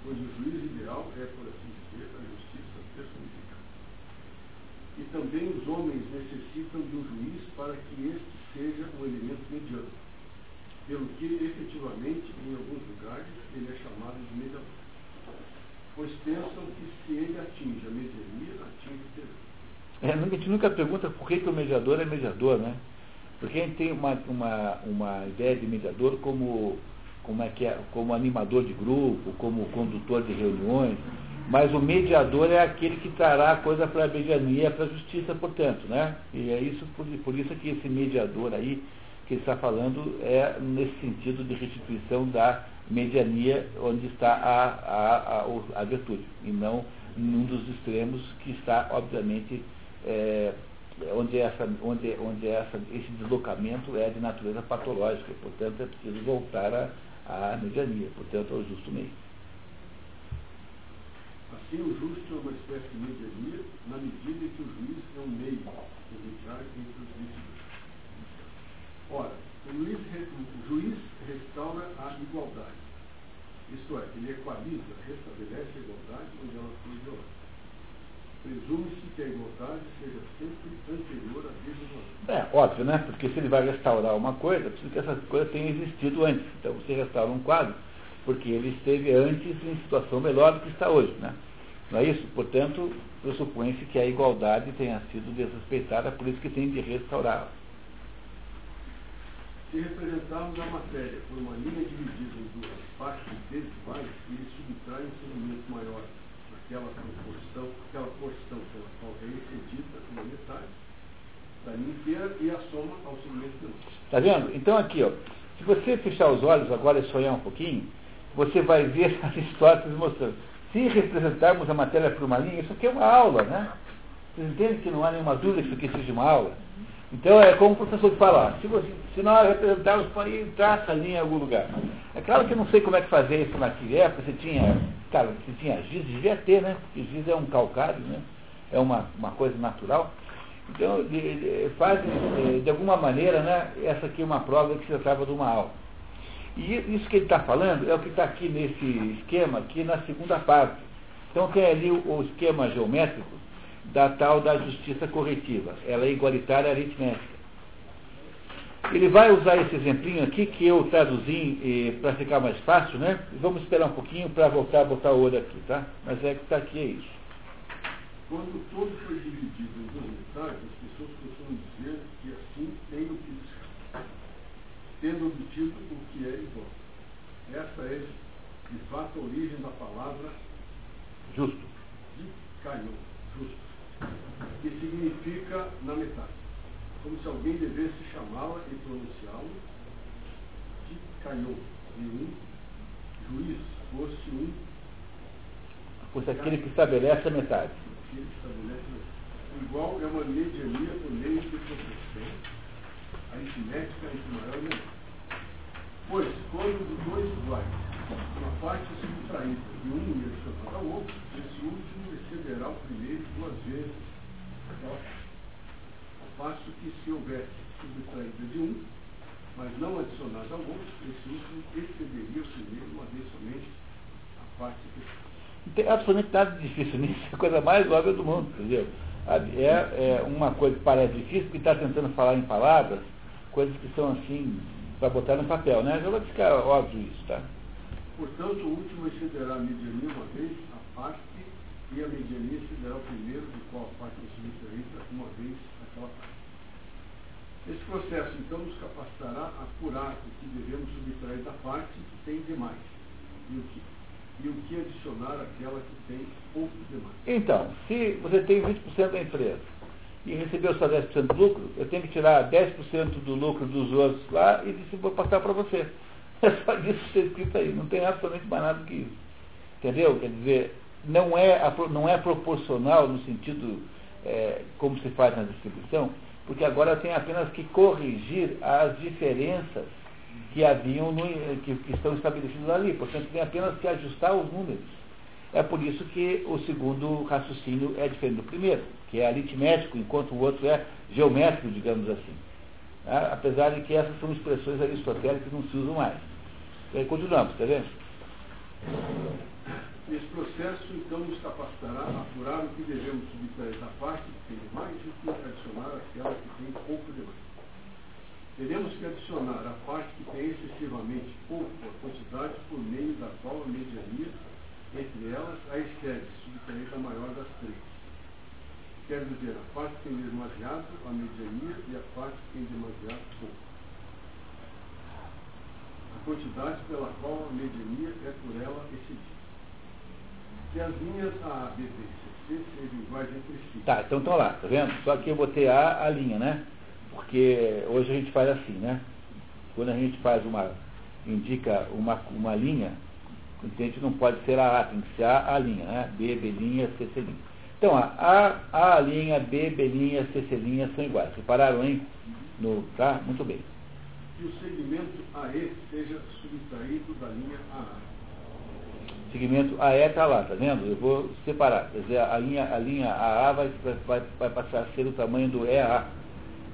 pois o juiz ideal é, por assim dizer, a justiça personificada. E também os homens necessitam de um juiz para que este seja um elemento mediano, pelo que efetivamente, em alguns lugares, ele é chamado de mediador. Pois pensam que se ele atinge a mediania, atinge o terreno. É, a gente nunca pergunta por que, que o mediador é mediador, né? Porque a gente tem uma, uma, uma ideia de mediador como, como, é que é, como animador de grupo, como condutor de reuniões, mas o mediador é aquele que trará a coisa para a mediania, para a justiça, portanto, né? E é isso, por, por isso que esse mediador aí, que ele está falando, é nesse sentido de restituição da mediania onde está a, a, a, a virtude, e não num dos extremos que está, obviamente, é, onde, essa, onde, onde essa, esse deslocamento é de natureza patológica, portanto é preciso voltar à mediania, portanto ao justo meio. Assim, o justo é uma espécie de mediania, na medida em que o juiz é um meio entre os. Ora, O juiz, o juiz restaura a igualdade. Isto é, ele equaliza, restabelece a igualdade onde ela foi violada. Presume-se que a igualdade seja sempre anterior à desigualdade. É, óbvio, né? Porque se ele vai restaurar uma coisa, precisa que essa coisa tenha existido antes. Então você restaura um quadro porque ele esteve antes em situação melhor do que está hoje, né? Não é isso? Portanto, pressupõe-se que a igualdade tenha sido desrespeitada, por isso que tem de restaurá-la. Se representarmos a matéria por uma linha dividida em duas partes desiguais, ele subtrai um segmento maior naquela proporção, aquela porção pela qual é excedida uma metade da linha inteira e a soma ao segmento menor. Está vendo? Então aqui, ó, se você fechar os olhos agora e sonhar um pouquinho, você vai ver as histórias mostrando. Se representarmos a matéria por uma linha, isso aqui é uma aula, né? Vocês entendem que não há nenhuma dúvida que isso aqui seja uma aula? Então é como o professor falar, se, você, se nós representarmos, aí traça a linha em algum lugar. É claro que eu não sei como é que fazer isso naquela época, você tinha, cara, você tinha giz, devia ter, né? Porque giz é um calcário, né? É uma, uma coisa natural. Então, faz, de alguma maneira, né, essa aqui é uma prova que se tratava de uma aula. E isso que ele está falando é o que está aqui nesse esquema, aqui na segunda parte. Então tem ali o, o esquema geométrico da tal da justiça corretiva. Ela é igualitária aritmética. Ele vai usar esse exemplinho aqui que eu traduzi eh, para ficar mais fácil, né? Vamos esperar um pouquinho para voltar a botar o olho aqui, tá? Mas é que está aqui, é isso. Quando todo foi dividido em duas metades, as pessoas costumam dizer que assim tem o que tendo obtido o que é igual. Essa é, de fato, a origem da palavra justo. De caiu, justo. Que significa na metade. Como se alguém devesse chamá-la e pronunciá-lo de caiu. E um juiz fosse um. Fosse aquele que estabelece a metade. Aquele que estabelece a metade. Igual é uma mediania por meio de proporção aritmética entre maior e menor. Pois, quando dois iguais, uma parte subtraída de um e adicionada ao outro, esse último excederá o primeiro duas vezes aquela. Ao passo que se houver subtraída de um, mas não adicionada ao outro, esse último excederia o primeiro uma vez somente a parte que não tem absolutamente nada de difícil nisso, é a coisa mais óbvia do mundo, entendeu? É, é uma coisa que parece difícil, porque está tentando falar em palavras coisas que são assim, para botar no papel, né? Já vai ficar óbvio isso, tá? Portanto, o último excederá a mediania uma vez, a parte, e a mediania excederá o primeiro, do qual a parte é subtraída uma vez aquela parte. Esse processo, então, nos capacitará a curar o que devemos subtrair da parte que tem demais, e o que, e o que adicionar àquela que tem pouco demais. Então, se você tem 20% da empresa, e recebeu só 10% do lucro, eu tenho que tirar 10% do lucro dos outros lá e vou passar para você. É só isso que está escrito aí, não tem absolutamente mais nada que isso. Entendeu? Quer dizer, não é, não é proporcional no sentido é, como se faz na distribuição, porque agora tem apenas que corrigir as diferenças que haviam no, que, que estão estabelecidas ali. Portanto, tem apenas que ajustar os números. É por isso que o segundo raciocínio é diferente do primeiro, que é aritmético, enquanto o outro é geométrico, digamos assim. Tá? Apesar de que essas são expressões aristotélicas que não se usam mais. Aí continuamos, está vendo? Esse processo, então, nos capacitará a apurar o que devemos subtrair da parte que tem mais e o que adicionar aquela que tem pouco demais. Teremos que adicionar a parte que tem excessivamente pouco a quantidade por meio da qual a mediania entre elas, a esquerda, subtraída a maior das três. Quer dizer, a parte que tem demasiado, a mediania, e a parte que tem demasiado pouco. A quantidade pela qual a mediania é por ela excedida. Se as linhas A, B, B e C, sejam iguais entre si. Tá, então estão lá, tá vendo? Só que eu botei A, a linha, né? Porque hoje a gente faz assim, né? Quando a gente faz uma, indica uma, uma linha, Entende? Não pode ser a A, tem que ser A, A linha, né? B, B linha, C, C linha. Então, a A, A linha, B, B linha, C, C linha são iguais. Repararam, hein? No, tá? Muito bem. Que o segmento AE seja subtraído da linha AA. O segmento AE está lá, tá vendo? Eu vou separar. Quer dizer, a linha, a linha AA vai, vai, vai passar a ser o tamanho do EA.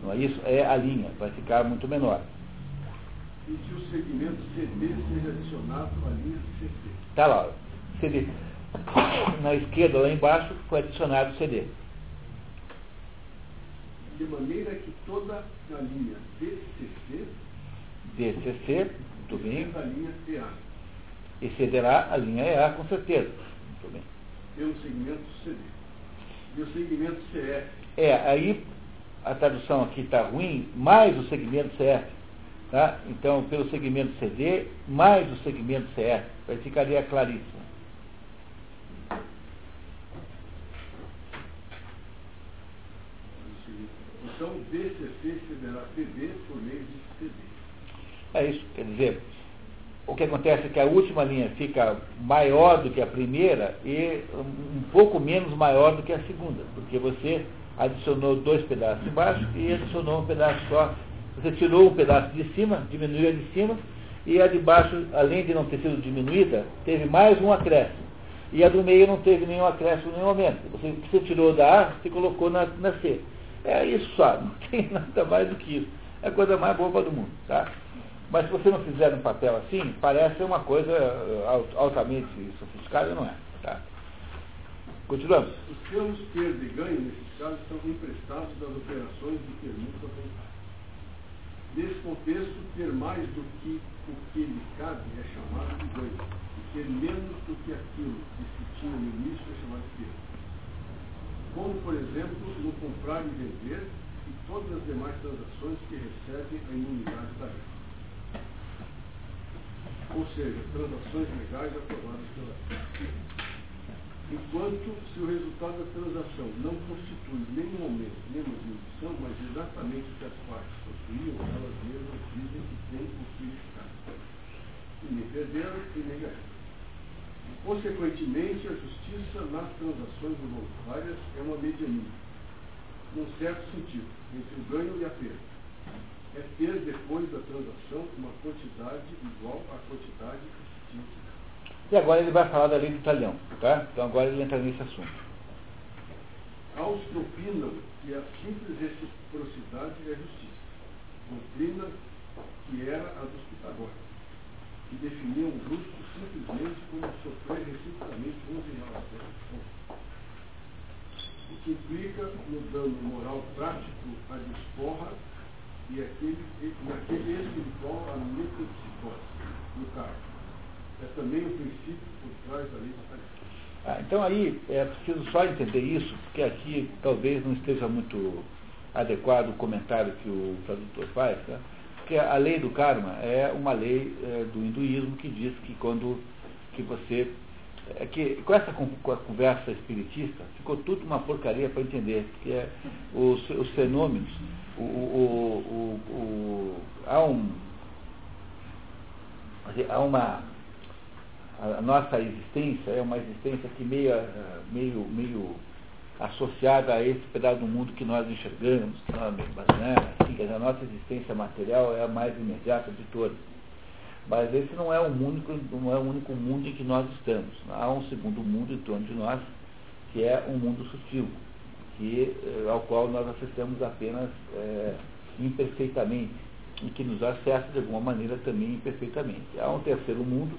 Não é isso? É a linha, vai ficar muito menor. E que o segmento CD seja adicionado à linha CC. Está lá, CD. Na esquerda, lá embaixo, foi adicionado o CD. De maneira que toda a linha DCC DCC, muito bem, a linha EA, excederá a linha EA, com certeza. Muito bem. pelo segmento CD. E o segmento CF, É, aí a tradução aqui está ruim, mais o segmento CF. Tá? Então, pelo segmento CD, mais o segmento CF. Aí ficaria claríssimo. então DCC excederá PB por meio de CD. É isso, quer dizer, o que acontece é que a última linha fica maior do que a primeira e um pouco menos maior do que a segunda, porque você adicionou dois pedaços embaixo e adicionou um pedaço só. Você tirou um pedaço de cima, diminuiu a de cima, e a de baixo, além de não ter sido diminuída, teve mais um acréscimo. E a do meio não teve nenhum acréscimo nenhum momento. Você, você tirou da A, você colocou na, na C. É isso só, não tem nada mais do que isso. É a coisa mais boba do mundo, tá? Mas se você não fizer um papel assim, parece uma coisa eh, altamente sofisticada, não é? Tá? Continuamos. Os termos perda e ganho, nesses casos, são emprestados das operações de permuta. Nesse contexto, ter mais do que o que lhe cabe é chamado de ganho, e ter menos do que aquilo que se tinha no início é chamado de perda. Como, por exemplo, no comprar e vender e todas as demais transações que recebem a imunidade da lei. Ou seja, transações legais aprovadas pela lei. Enquanto, se o resultado da transação não constitui nenhum momento nenhuma diminuição, mas exatamente o que as partes possuíam, elas mesmas dizem que tem o que ficar. E nem perderam e nem ganharam. Consequentemente, a justiça nas transações involuntárias é uma mediania, num certo sentido, entre o ganho e a perda. É ter depois da transação uma quantidade igual à quantidade que se tinha. E agora ele vai falar da lei do talhão, tá? Então agora ele entra nesse assunto. Aos que opinam que a simples reciprocidade é justiça. Doutrina que era a dos pitagóricos, que definiam o justo simplesmente como sofrer reciprocamente uns em relação aos outros. O que implica no dano moral prático a desforra e aquele, naquele espiritual a metempsicose, no caso. É também o princípio por trás da lei caridade. Ah, então aí é preciso só entender isso, porque aqui talvez não esteja muito adequado o comentário que o tradutor faz, né? porque a lei do karma é uma lei é, do hinduísmo que diz que quando que você é que com essa com, a conversa espiritista ficou tudo uma porcaria para entender, que é os, os fenômenos, o, o, o, há um há uma a nossa existência é uma existência que meio, meio, meio associada a esse pedaço do mundo que nós enxergamos, sabe? Mas, né? assim, a nossa existência material é a mais imediata de todas. Mas esse não é, o único, não é o único mundo em que nós estamos. Há um segundo mundo em torno de nós, que é um mundo sutil, que, ao qual nós acessamos apenas é, imperfeitamente, e que nos acessa de alguma maneira também imperfeitamente. Há um terceiro mundo,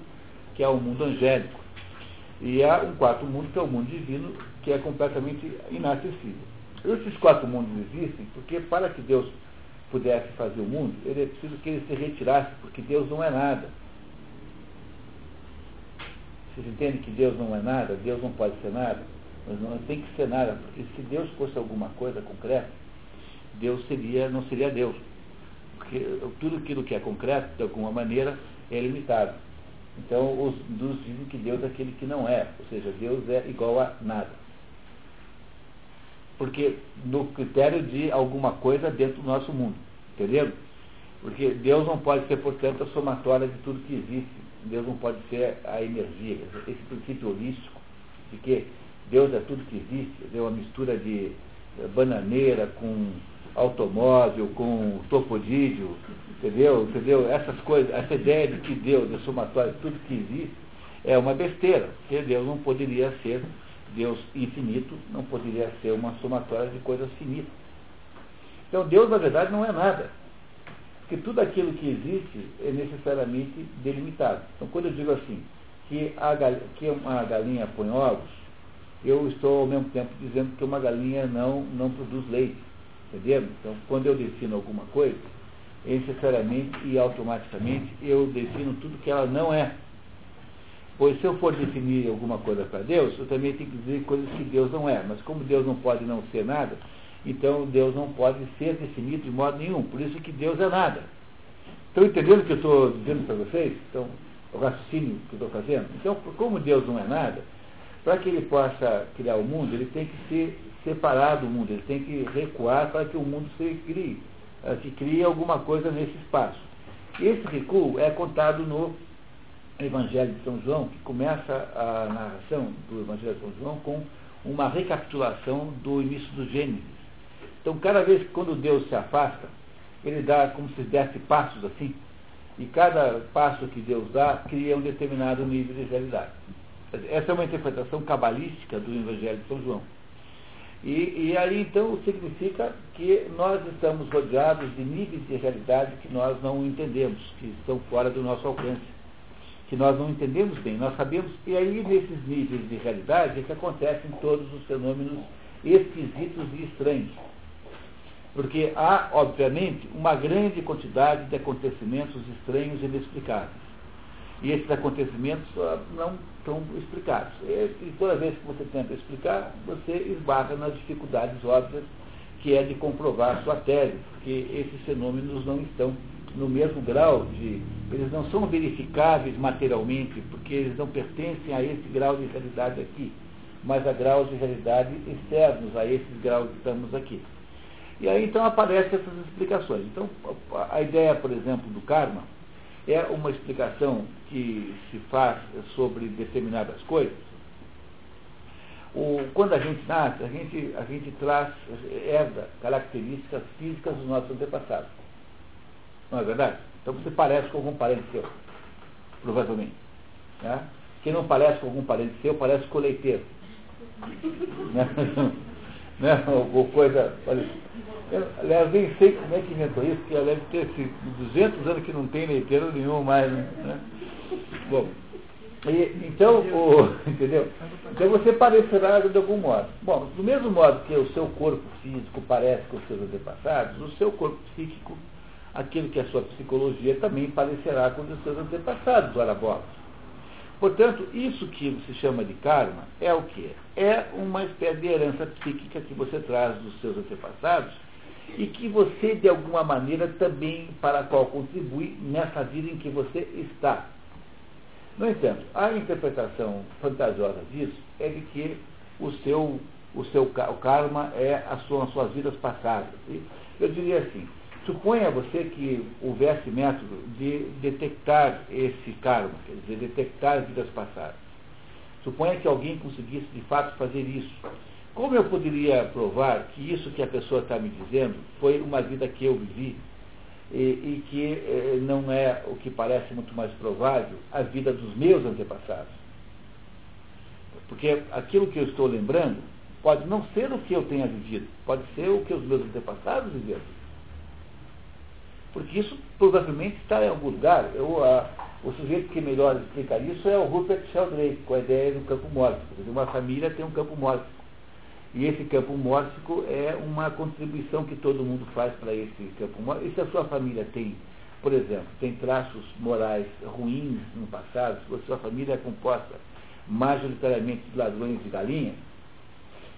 que é o mundo angélico. E há um quarto mundo, que é o mundo divino, que é completamente inacessível. Esses quatro mundos existem porque para que Deus pudesse fazer o mundo, ele é preciso que ele se retirasse, porque Deus não é nada. Vocês entendem que Deus não é nada? Deus não pode ser nada? Mas não tem que ser nada, porque se Deus fosse alguma coisa concreta, Deus seria, não seria Deus. Porque tudo aquilo que é concreto, de alguma maneira, é limitado. Então, os hindus dizem que Deus é aquele que não é, ou seja, Deus é igual a nada. Porque no critério de alguma coisa dentro do nosso mundo, entendeu? Porque Deus não pode ser, portanto, a somatória de tudo que existe. Deus não pode ser a energia. Esse princípio holístico de que Deus é tudo que existe, é uma mistura de bananeira com automóvel, com topodídio, entendeu? entendeu? Essas coisas, essa ideia de que Deus é somatório de tudo que existe é uma besteira, porque Deus não poderia ser Deus infinito, não poderia ser uma somatória de coisas finitas. Então Deus, na verdade, não é nada. Porque tudo aquilo que existe é necessariamente delimitado. Então, quando eu digo assim, que, a, que uma galinha põe ovos, eu estou ao mesmo tempo dizendo que uma galinha não, não produz leite. Entendeu? Então, quando eu defino alguma coisa, necessariamente e automaticamente eu defino tudo que ela não é. Pois se eu for definir alguma coisa para Deus, eu também tenho que dizer coisas que Deus não é. Mas como Deus não pode não ser nada, então Deus não pode ser definido de modo nenhum. Por isso que Deus é nada. Estão entendendo o que eu estou dizendo para vocês? Então, o raciocínio que eu estou fazendo? Então, como Deus não é nada, para que ele possa criar o mundo, ele tem que ser separado do mundo, ele tem que recuar para que o mundo se crie, que crie alguma coisa nesse espaço. Esse recuo é contado no Evangelho de São João, que começa a narração do Evangelho de São João com uma recapitulação do início do Gênesis. Então, cada vez que quando Deus se afasta, ele dá como se desse passos assim, e cada passo que Deus dá cria um determinado nível de realidade. Essa é uma interpretação cabalística do Evangelho de São João. E, e, aí então significa que nós estamos rodeados de níveis de realidade que nós não entendemos, que estão fora do nosso alcance, que nós não entendemos bem. Nós sabemos, e aí nesses níveis de realidade é que acontecem todos os fenômenos esquisitos e estranhos. Porque há, obviamente, uma grande quantidade de acontecimentos estranhos e inexplicáveis. E esses acontecimentos não estão explicados. E, toda vez que você tenta explicar, você esbarra nas dificuldades óbvias que é de comprovar sua tese, porque esses fenômenos não estão no mesmo grau de. Eles não são verificáveis materialmente, porque eles não pertencem a esse grau de realidade aqui, mas a graus de realidade externos a esses graus que estamos aqui. E aí então aparecem essas explicações. Então, a ideia, por exemplo, do karma é uma explicação que se faz sobre determinadas coisas. O, quando a gente nasce, a gente, a gente traz, herda características físicas dos nossos antepassados. Não é verdade? Então você parece com algum parente seu, provavelmente. Né? Quem não parece com algum parente seu, parece com o leiteiro. né? né? Ou coisa aliás, nem sei como é que inventou isso, porque deve ter sido 200 anos que não tem leiteiro nenhum mais. Né? Bom, e, então, o, entendeu? Então você parecerá de algum modo. Bom, do mesmo modo que o seu corpo físico parece com os seus antepassados, o seu corpo psíquico, aquilo que é a sua psicologia, também parecerá com os seus antepassados, ora bolas. Portanto, isso que se chama de karma é o que? É uma espécie de herança psíquica que você traz dos seus antepassados e que você, de alguma maneira, também para a qual contribui nessa vida em que você está. No entanto, a interpretação fantasiosa disso é de que o seu, o seu o karma é a sua, as suas vidas passadas. Eu diria assim, suponha você que houvesse método de detectar esse karma, quer dizer, detectar vidas passadas. Suponha que alguém conseguisse de fato fazer isso. Como eu poderia provar que isso que a pessoa está me dizendo foi uma vida que eu vivi e, e que eh, não é o que parece muito mais provável a vida dos meus antepassados? Porque aquilo que eu estou lembrando pode não ser o que eu tenha vivido, pode ser o que os meus antepassados viveram. Porque isso provavelmente está em algum lugar. Eu, a, o sujeito que melhor explica isso é o Rupert Sheldrake, com a ideia do campo mórfico. Uma família tem um campo mórfico. E esse campo mórfico é uma contribuição que todo mundo faz para esse campo mórfico. E se a sua família tem, por exemplo, tem traços morais ruins no passado, se a sua família é composta majoritariamente de ladrões de galinha,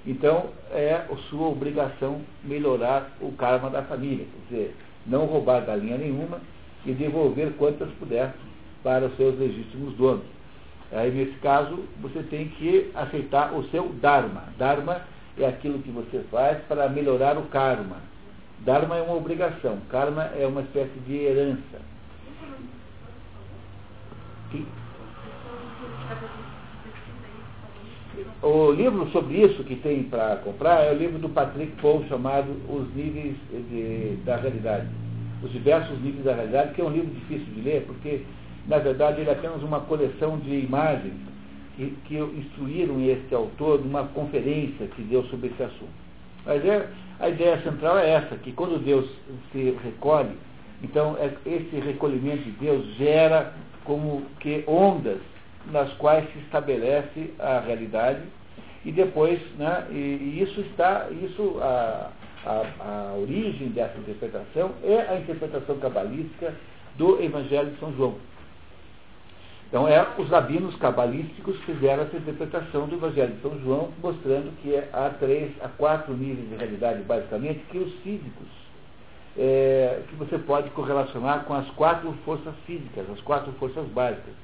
então é sua obrigação melhorar o karma da família. Quer dizer, não roubar galinha nenhuma e devolver quantas puder para os seus legítimos donos. Aí, nesse caso, você tem que aceitar o seu Dharma. Dharma é aquilo que você faz para melhorar o karma. Dharma é uma obrigação, karma é uma espécie de herança. O livro sobre isso que tem para comprar é o livro do Patrick Paul chamado Os Níveis de, da Realidade. Os Diversos Níveis da Realidade, que é um livro difícil de ler, porque, na verdade, ele é apenas uma coleção de imagens que, que instruíram este autor numa conferência que deu sobre esse assunto. Mas é, a ideia central é essa, que quando Deus se recolhe Então, é, esse recolhimento de Deus gera como que ondas nas quais se estabelece a realidade e depois, né, e, e isso está, isso, a, a, a, origem dessa interpretação é a interpretação cabalística do Evangelho de São João. Então, é, os rabinos cabalísticos fizeram essa interpretação do Evangelho de São João, mostrando que há três, há quatro níveis de realidade, basicamente, que os físicos, é, que você pode correlacionar com as quatro forças físicas, as quatro forças básicas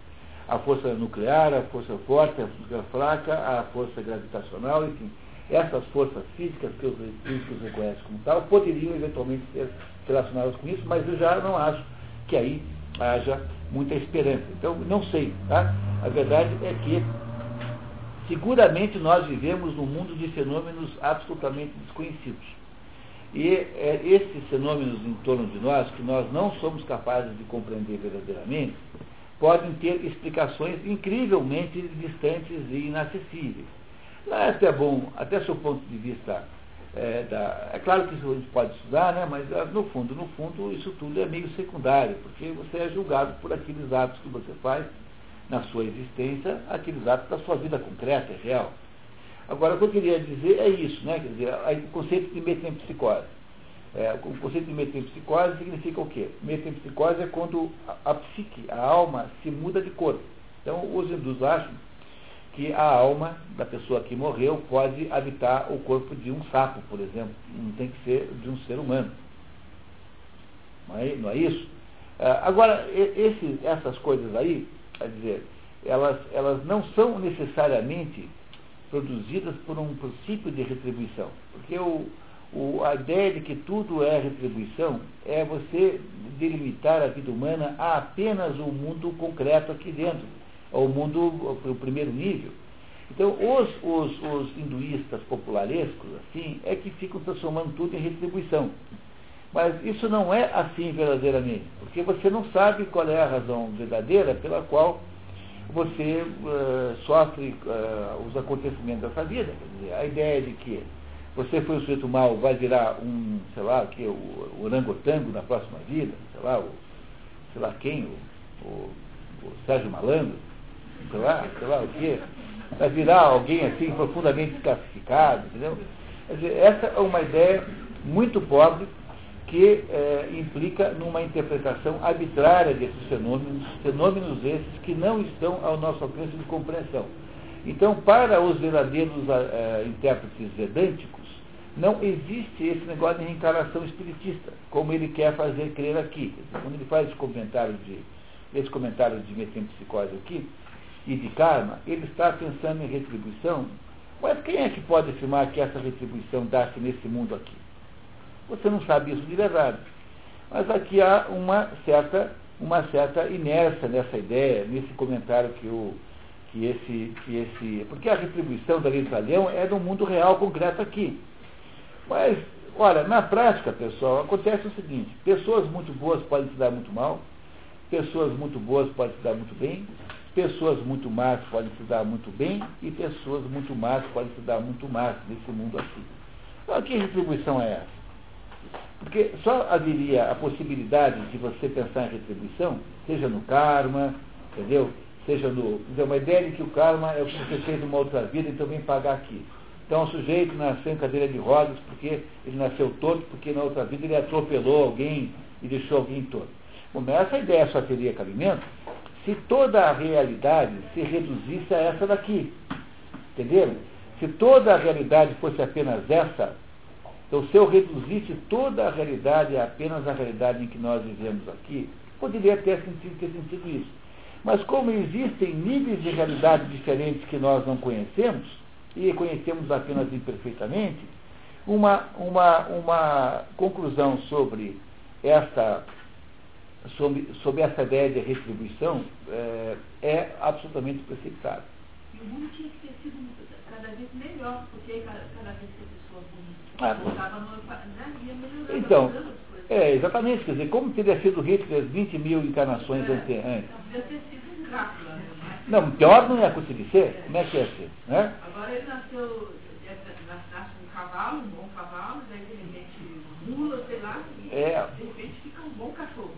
a força nuclear, a força forte, a força fraca, a força gravitacional, enfim. Essas forças físicas que os físicos reconhecem como tal poderiam eventualmente ser relacionadas com isso, mas eu já não acho que aí haja muita esperança. Então, não sei. Tá? A verdade é que seguramente nós vivemos num mundo de fenômenos absolutamente desconhecidos. E é, esses fenômenos em torno de nós, que nós não somos capazes de compreender verdadeiramente, podem ter explicações incrivelmente distantes e inacessíveis. Não é até bom, até seu ponto de vista, é, da, é claro que isso a gente pode estudar, né, mas ah, no fundo, no fundo, isso tudo é meio secundário, porque você é julgado por aqueles atos que você faz na sua existência, aqueles atos da sua vida concreta, real. Agora, o que eu queria dizer é isso, né, quer dizer, o conceito de metempsicose. É, o conceito de metempsicose significa o quê? Metempsicose é quando a, a, psique, a alma, se muda de corpo. Então, os hindus acham que a alma da pessoa que morreu pode habitar o corpo de um sapo, por exemplo. Não tem que ser de um ser humano. Não é, não é isso? É, agora, esse, essas coisas aí, quer dizer, elas, elas não são necessariamente produzidas por um princípio de retribuição. Porque o o, a ideia de que tudo é retribuição é você delimitar a vida humana a apenas o mundo concreto aqui dentro, o mundo, o primeiro nível. Então, os, os, os hinduístas popularescos, assim, é que ficam transformando tudo em retribuição. Mas isso não é assim verdadeiramente, porque você não sabe qual é a razão verdadeira pela qual você uh, sofre uh, os acontecimentos dessa vida. Dizer, a ideia de que você foi um sujeito mal, vai virar um, sei lá, que, o, o orangotango na próxima vida, sei lá, o, sei lá quem, o, o, o Sérgio Malandro, sei lá, sei lá o quê, vai virar alguém assim profundamente desclassificado, entendeu? Quer dizer, essa é uma ideia muito pobre que é, implica numa interpretação arbitrária desses fenômenos, fenômenos esses que não estão ao nosso alcance de compreensão. Então, para os verdadeiros é, intérpretes vedânticos, não existe esse negócio de reencarnação espiritista, como ele quer fazer crer aqui. Quando ele faz esse comentário de, esse comentário de metempsicose aqui, e de karma, ele está pensando em retribuição. Mas quem é que pode afirmar que essa retribuição dá-se nesse mundo aqui? Você não sabe isso de verdade. Mas aqui há uma certa, uma certa inércia nessa ideia, nesse comentário que, o, que, esse, que esse. Porque a retribuição da lei do Leão é no mundo real concreto aqui. Mas, olha, na prática, pessoal, acontece o seguinte: pessoas muito boas podem se dar muito mal, pessoas muito boas podem se dar muito bem, pessoas muito más podem se dar muito bem e pessoas muito más podem se dar muito más nesse mundo aqui. Então, que retribuição é essa? Porque só haveria a possibilidade de você pensar em retribuição, seja no karma, entendeu? Seja no. Uma ideia de que o karma é o que você fez numa outra vida e também pagar aqui. Então o sujeito nasceu em cadeira de rodas porque ele nasceu torto, porque na outra vida ele atropelou alguém e deixou alguém torto. Bom, essa ideia só teria cabimento se toda a realidade se reduzisse a essa daqui. Entenderam? Se toda a realidade fosse apenas essa, então se eu reduzisse toda a realidade a apenas a realidade em que nós vivemos aqui, poderia ter sentido, ter sentido isso. Mas como existem níveis de realidade diferentes que nós não conhecemos, e conhecemos apenas imperfeitamente, uma, uma, uma conclusão sobre essa, sobre, sobre essa ideia de retribuição é, é absolutamente precipitada. E o mundo tinha que ter sido cada vez melhor, porque cada, cada vez que a pessoa bonita ah, né, ia melhorando então, é, exatamente, quer dizer, como teria sido Hitler 20 mil encarnações é, antes? Devia ter sido um Drácula, né? Não, pior não ia conseguir ser. Como é que ia ser? Né? Agora ele nasceu, nasce um cavalo, um bom cavalo, daí de repente mula, sei lá, e é. de repente fica um bom cachorro.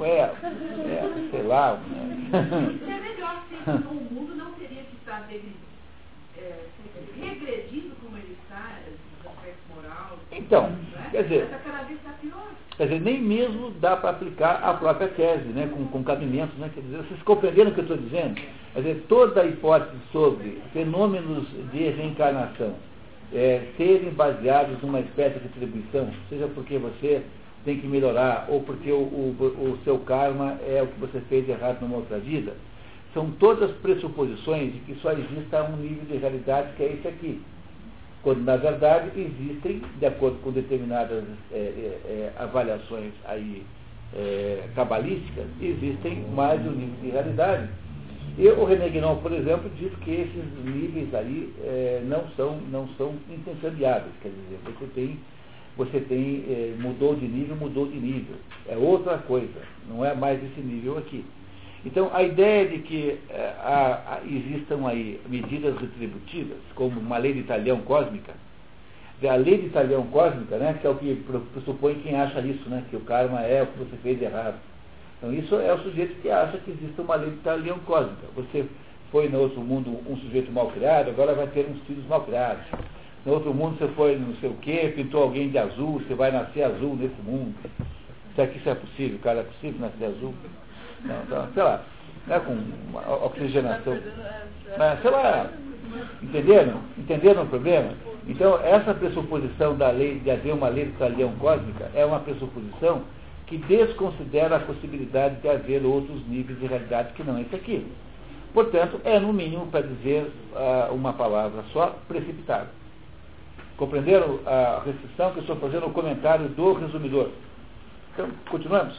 Ué, é, sei lá. Né? É melhor ser, então o mundo não teria que estar dele, é, como ele está, aspecto moral. Então, né? quer dizer. Quer dizer, nem mesmo dá para aplicar a própria tese, né, com, com cabimentos, né? Quer dizer, vocês compreenderam o que eu estou dizendo? Quer dizer, toda a hipótese sobre fenômenos de reencarnação é, serem baseados numa espécie de atribuição, seja porque você tem que melhorar ou porque o, o, o seu karma é o que você fez errado numa outra vida, são todas pressuposições de que só exista um nível de realidade que é esse aqui. Quando, na verdade, existem, de acordo com determinadas é, é, é avaliações aí, é, cabalísticas, existem mais de um nível de realidade. E o René Guinon, por exemplo, diz que esses níveis aí é, não, são, não são intercambiáveis. Quer dizer, você tem, você tem é, mudou de nível, mudou de nível. É outra coisa, não é mais esse nível aqui. Então, a ideia de que é, existam aí medidas retributivas, como uma lei de talhão cósmica, a lei de talhão cósmica, né, que é o que pressupõe quem acha isso, né, que o karma é o que você fez errado. Então, isso é o sujeito que acha que existe uma lei de talhão cósmica. Você foi no outro mundo um sujeito mal criado, agora vai ter uns filhos mal criados. No outro mundo você foi não sei o quê, pintou alguém de azul, você vai nascer azul nesse mundo. Será que isso é possível? Cara, é possível nascer azul? Não, então, sei lá, né, com oxigenação. Mas, sei lá, entenderam? Entenderam o problema? Então, essa pressuposição da lei, de haver uma lei de talhão cósmica, é uma pressuposição que desconsidera a possibilidade de haver outros níveis de realidade que não esse aqui. Portanto, é no mínimo, para dizer uh, uma palavra só, precipitado. Compreenderam a restrição que eu estou fazendo no comentário do resumidor? Então, continuamos.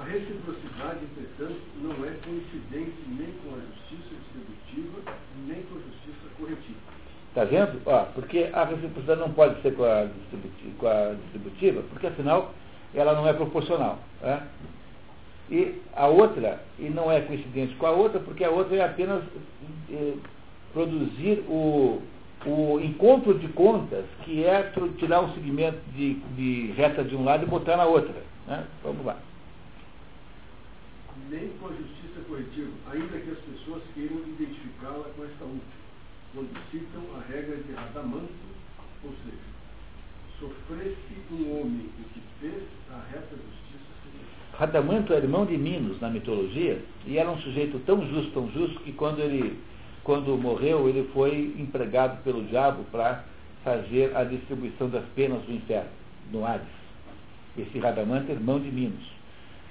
A reciprocidade, entretanto, não é coincidente nem com a justiça distributiva, nem com a justiça corretiva. Está vendo? Ah, porque a reciprocidade não pode ser com a, distributiva, com a distributiva, porque afinal ela não é proporcional. Né? E a outra, e não é coincidente com a outra, porque a outra é apenas eh, produzir o, o encontro de contas, que é tirar um segmento de, de reta de um lado e botar na outra. Né? Vamos lá nem com a justiça corretiva, ainda que as pessoas queiram identificá-la com esta última, quando citam a regra de Radamanto, ou seja, sofresse um homem o que fez, a reta justiça seria. Radamanto era irmão de Minos na mitologia e era um sujeito tão justo, tão justo, que quando ele quando morreu, ele foi empregado pelo diabo para fazer a distribuição das penas do inferno, no Hades. Esse Radamanto é irmão de Minos.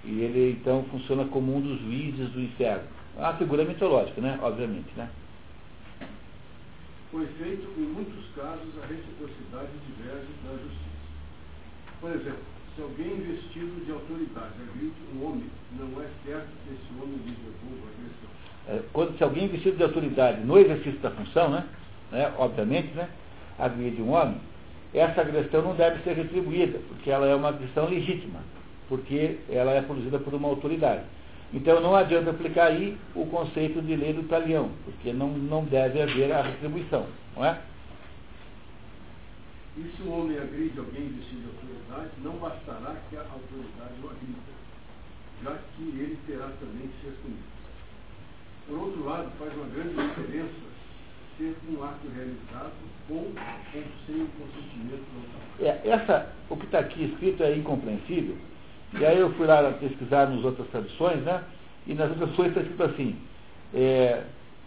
E ele então funciona como um dos juízes do inferno. É uma figura mitológica, né? Obviamente, né? Foi feito, em muitos casos, a reciprocidade diverge da justiça. Por exemplo, se alguém investido de autoridade agride um homem, não é certo que esse homem lhe devolva a agressão. É, quando, se alguém investido de autoridade no exercício da função, né? né obviamente, né? agride um homem, essa agressão não deve ser retribuída, porque ela é uma agressão legítima porque ela é produzida por uma autoridade. Então não adianta aplicar aí o conceito de lei do talião, porque não, não deve haver a retribuição, não é? E se o homem agride alguém vestido de autoridade, não bastará que a autoridade o agrida, já que ele terá também que ser punido. Por outro lado, faz uma grande diferença ser um ato realizado com ou sem o consentimento do é, essa, O que está aqui escrito é incompreensível, e aí eu fui lá pesquisar nas outras traduções, né? E nas outras traduções está escrito assim, é,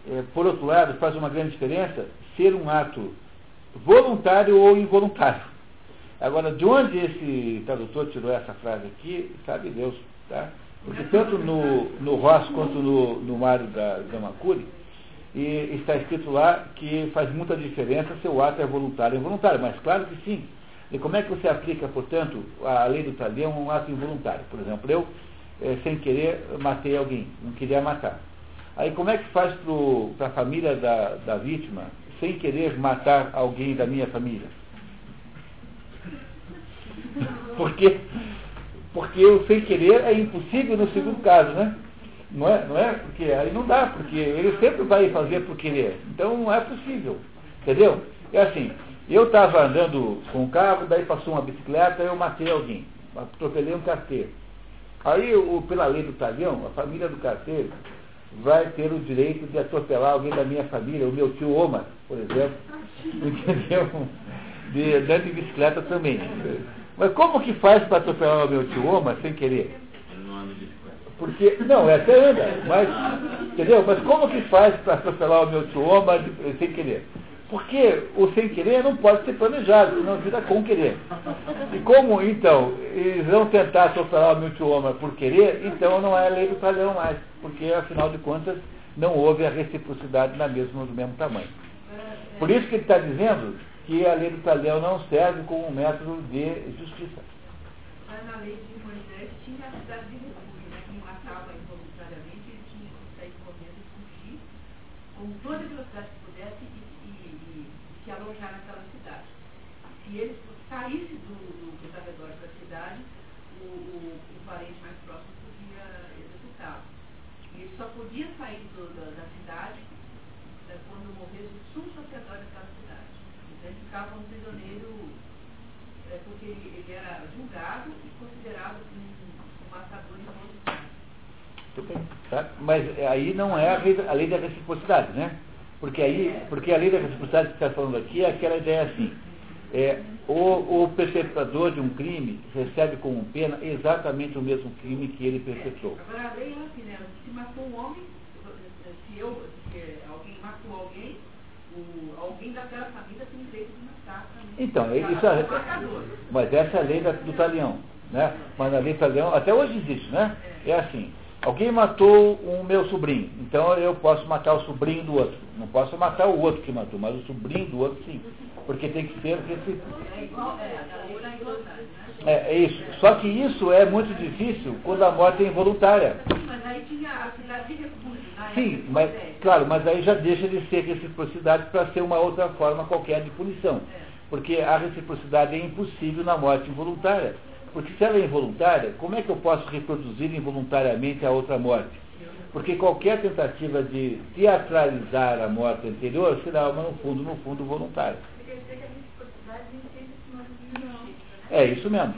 é, por outro lado, faz uma grande diferença ser um ato voluntário ou involuntário. Agora, de onde esse tradutor tirou essa frase aqui, sabe Deus, tá? Porque tanto no, no Ross quanto no, no Mário da Gamakuri, e está escrito lá que faz muita diferença se o ato é voluntário ou involuntário, mas claro que sim. E como é que você aplica, portanto, a lei do talião a um ato involuntário? Por exemplo, eu, é, sem querer, matei alguém, não queria matar. Aí como é que faz para a família da, da vítima, sem querer matar alguém da minha família? Porque, porque o sem querer é impossível no segundo caso, né? Não é? Não é? Porque aí não dá, porque ele sempre vai fazer por querer. Então não é possível. Entendeu? É assim, eu estava andando com o carro, daí passou uma bicicleta eu matei alguém. atropelei um carteiro. Aí, o, pela lei do talhão, a família do carteiro vai ter o direito de atropelar alguém da minha família, o meu tio Omar, por exemplo, entendeu? De, andando de bicicleta também. Mas como que faz para atropelar o meu tio Omar sem querer? Porque, não, é até anda, mas, entendeu? Mas como que faz para atropelar o meu tio Omar sem querer? Porque o sem querer não pode ser planejado, senão vira com querer. E como, então, eles vão tentar atropelar o meu tio Omar por querer, então não é lei do talhão mais, porque, afinal de contas, não houve a reciprocidade na mesma, do mesmo tamanho. Por isso que ele está dizendo que a lei do talhão não serve como um método de justiça. Mas na lei de Moisés tinha a cidade de refúgio, né? Quem matava involuntariamente, ele tinha que sair correndo e fugir com toda a velocidade que pudesse e, e, e se alojar naquela cidade. Se ele saísse do, do, arredores da cidade, o, o, o parente mais próximo podia executá-lo. E ele só podia sair do, da, da cidade é, quando morresse o sul sacerdote daquela cidade. Então ele ficava um prisioneiro é, porque ele, ele, era julgado e considerado um, um matador involuntário. Tá? Mas aí não é a lei, da reciprocidade, né? Porque aí, porque a lei da reciprocidade que está falando aqui é aquela ideia assim. É, o, o perpetrador de um crime recebe como pena exatamente o mesmo crime que ele perpetrou. Agora a lei é assim, né? Se matou um homem, se eu, se alguém matou alguém, o, alguém daquela família tem direito de matar também. Então, isso é, mas essa é a lei da, do talião. Né? Mas a lei do talião, até hoje existe, né? É assim, alguém matou o meu sobrinho, então eu posso matar o sobrinho do outro. Não posso matar o outro que matou, mas o sobrinho do outro sim. Porque tem que ser recíproco. É, é isso. Só que isso é muito difícil quando a morte é involuntária. Mas aí tinha a cidade de refúgio. Sim, mas, claro, mas aí já deixa de ser reciprocidade para ser uma outra forma qualquer de punição. Porque a reciprocidade é impossível na morte involuntária. Porque se ela é involuntária, como é que eu posso reproduzir involuntariamente a outra morte? Porque qualquer tentativa de teatralizar a morte anterior será uma, no fundo, no fundo, voluntária. É isso mesmo.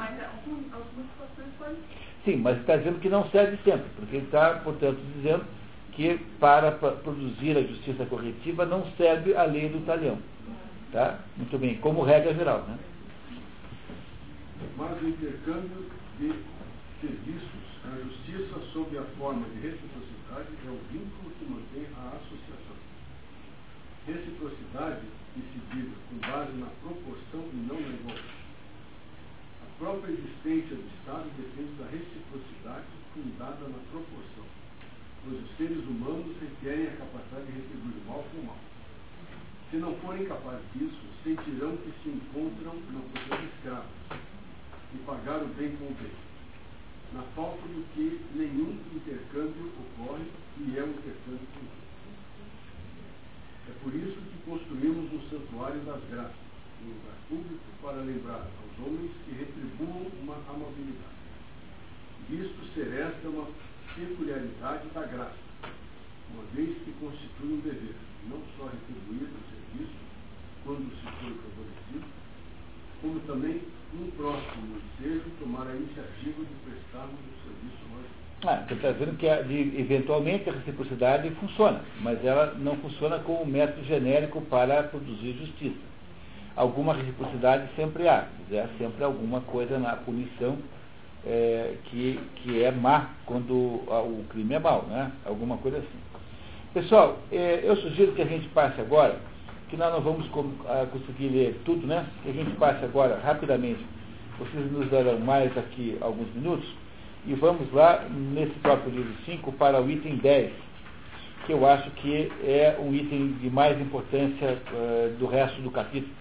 Sim, mas está dizendo que não serve sempre, porque ele está, portanto, dizendo que para produzir a justiça corretiva não serve a lei do talhão. Tá? Muito bem, como regra geral. Né? Mas o intercâmbio de serviços, a justiça sob a forma de reciprocidade é o vínculo que mantém a associação. Reciprocidade decidida com base na proporção e não na igualdade. A própria existência do Estado depende da reciprocidade fundada na proporção pois os seres humanos requerem a capacidade de retribuir o mal com o mal. Se não forem capazes disso, sentirão que se encontram na posição de escravos e pagar o bem com o bem. Na falta do que nenhum intercâmbio ocorre e é um intercâmbio público. É por isso que construímos um santuário das graças, um lugar público para lembrar aos homens que retribuam uma amabilidade. Visto ser esta uma peculiaridade da graça, uma vez que constitui um dever, não só retribuir o serviço quando se foi favorecido, como também um próximo ensejo tomar a iniciativa de prestarmos o serviço lógico. Ah, você está dizendo que eventualmente a reciprocidade funciona, mas ela não funciona como método genérico para produzir justiça. Alguma reciprocidade sempre há, é sempre alguma coisa na punição é, que, que é má quando o crime é mau, né? Alguma coisa assim. Pessoal, é, eu sugiro que a gente passe agora, que nós não vamos conseguir ler tudo, né? Que a gente passe agora rapidamente. Vocês nos darão mais aqui alguns minutos. E vamos lá, nesse próprio livro 5, para o item 10, que eu acho que é um item de mais importância uh, do resto do capítulo.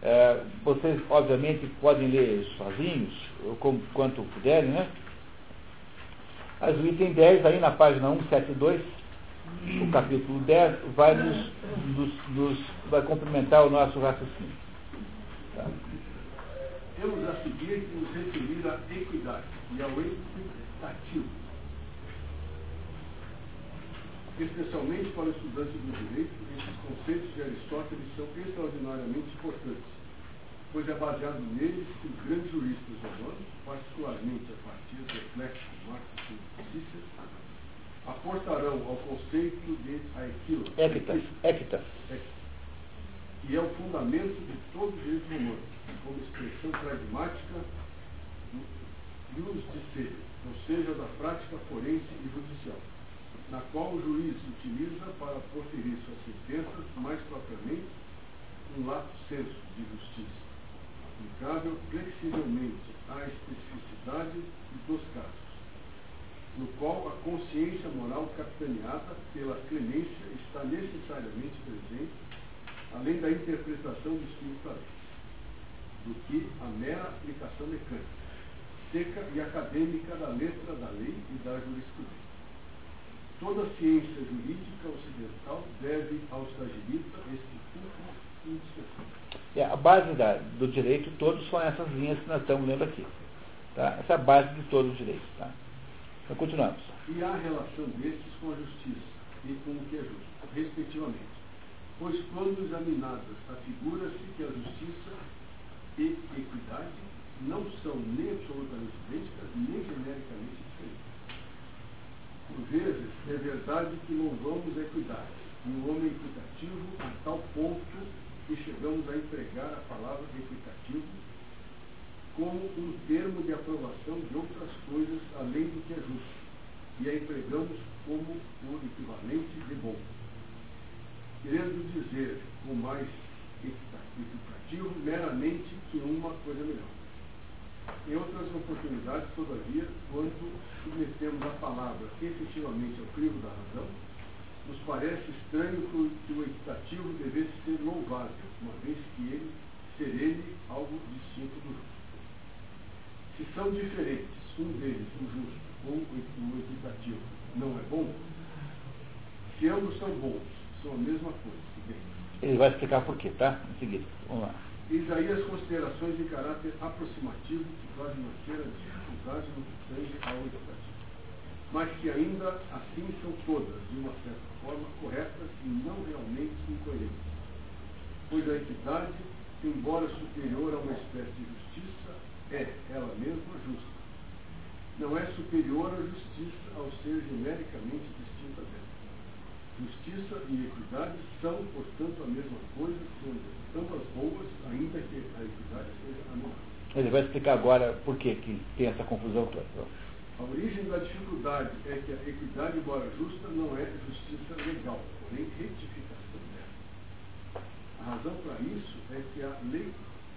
Uh, vocês, obviamente, podem ler sozinhos, como, quanto puderem, né? Mas o item 10, aí na página 172, o capítulo 10, vai, nos, nos, nos vai complementar o nosso raciocínio. Tá? Temos a seguir que nos referir à equidade e ao equitativo. Especialmente para o estudante do direito, esses conceitos de Aristóteles são extraordinariamente importantes pois é baseado neles que os grandes juristas romanos, particularmente a partir do eclético Marcos Cícero, aportarão ao conceito de Equitas, equitas, que é o fundamento de todo o direito romano, como expressão pragmática ius de ou seja, da prática forense e judicial, na qual o juiz utiliza para proferir suas sentenças mais propriamente um lato senso de justiça, aplicável flexivelmente à especificidade dos casos no qual a consciência moral capitaneada pela clemência está necessariamente presente, além da interpretação do espírito do que a mera aplicação mecânica, seca e acadêmica da letra da lei e da jurisprudência. Toda ciência jurídica ocidental deve ao estagirita este culto. É, a base da, do direito todos são essas linhas que nós estamos lendo aqui. Tá? Essa é a base de todos os direitos. Tá? Continuamos. E há relação destes com a justiça e com o que é justo, respectivamente. Pois quando examinadas, afigura-se que a justiça e equidade não são nem absolutamente idênticas, nem genericamente diferentes. Por vezes, é verdade que louvamos a equidade o homem equitativo a tal ponto que chegamos a empregar a palavra equitativo como um termo de aprovação de outras coisas além do que é justo, e a empregamos como o equivalente de bom. Querendo dizer com mais equitativo meramente que uma coisa melhor. Em outras oportunidades, todavia, quando submetemos a palavra efetivamente ao crivo da razão, nos parece estranho que o equitativo devesse ser louvável, uma vez que ele ser ele algo distinto do justo. Se são diferentes, um deles, o justo, ou o equitativo, não é bom, se ambos são bons, são a mesma coisa. Ele vai explicar por quê, tá? Em seguida. Vamos lá. Eis aí as considerações de caráter aproximativo que fazem nascer a dificuldade no que tange ao equitativo. Mas que ainda assim são todas, de uma certa forma, corretas e não realmente incoerentes. Pois a equidade, embora superior a uma espécie de justiça, é ela mesma justa. Não é superior à justiça ao ser genericamente distinta dela. Justiça e equidade são, portanto, a mesma coisa, sendo ambas boas, ainda que a equidade seja anulada. Ele vai explicar agora por que, que tem essa confusão toda. A origem da dificuldade é que a equidade, embora justa, não é justiça legal, porém retificação dela. A razão para isso é que a lei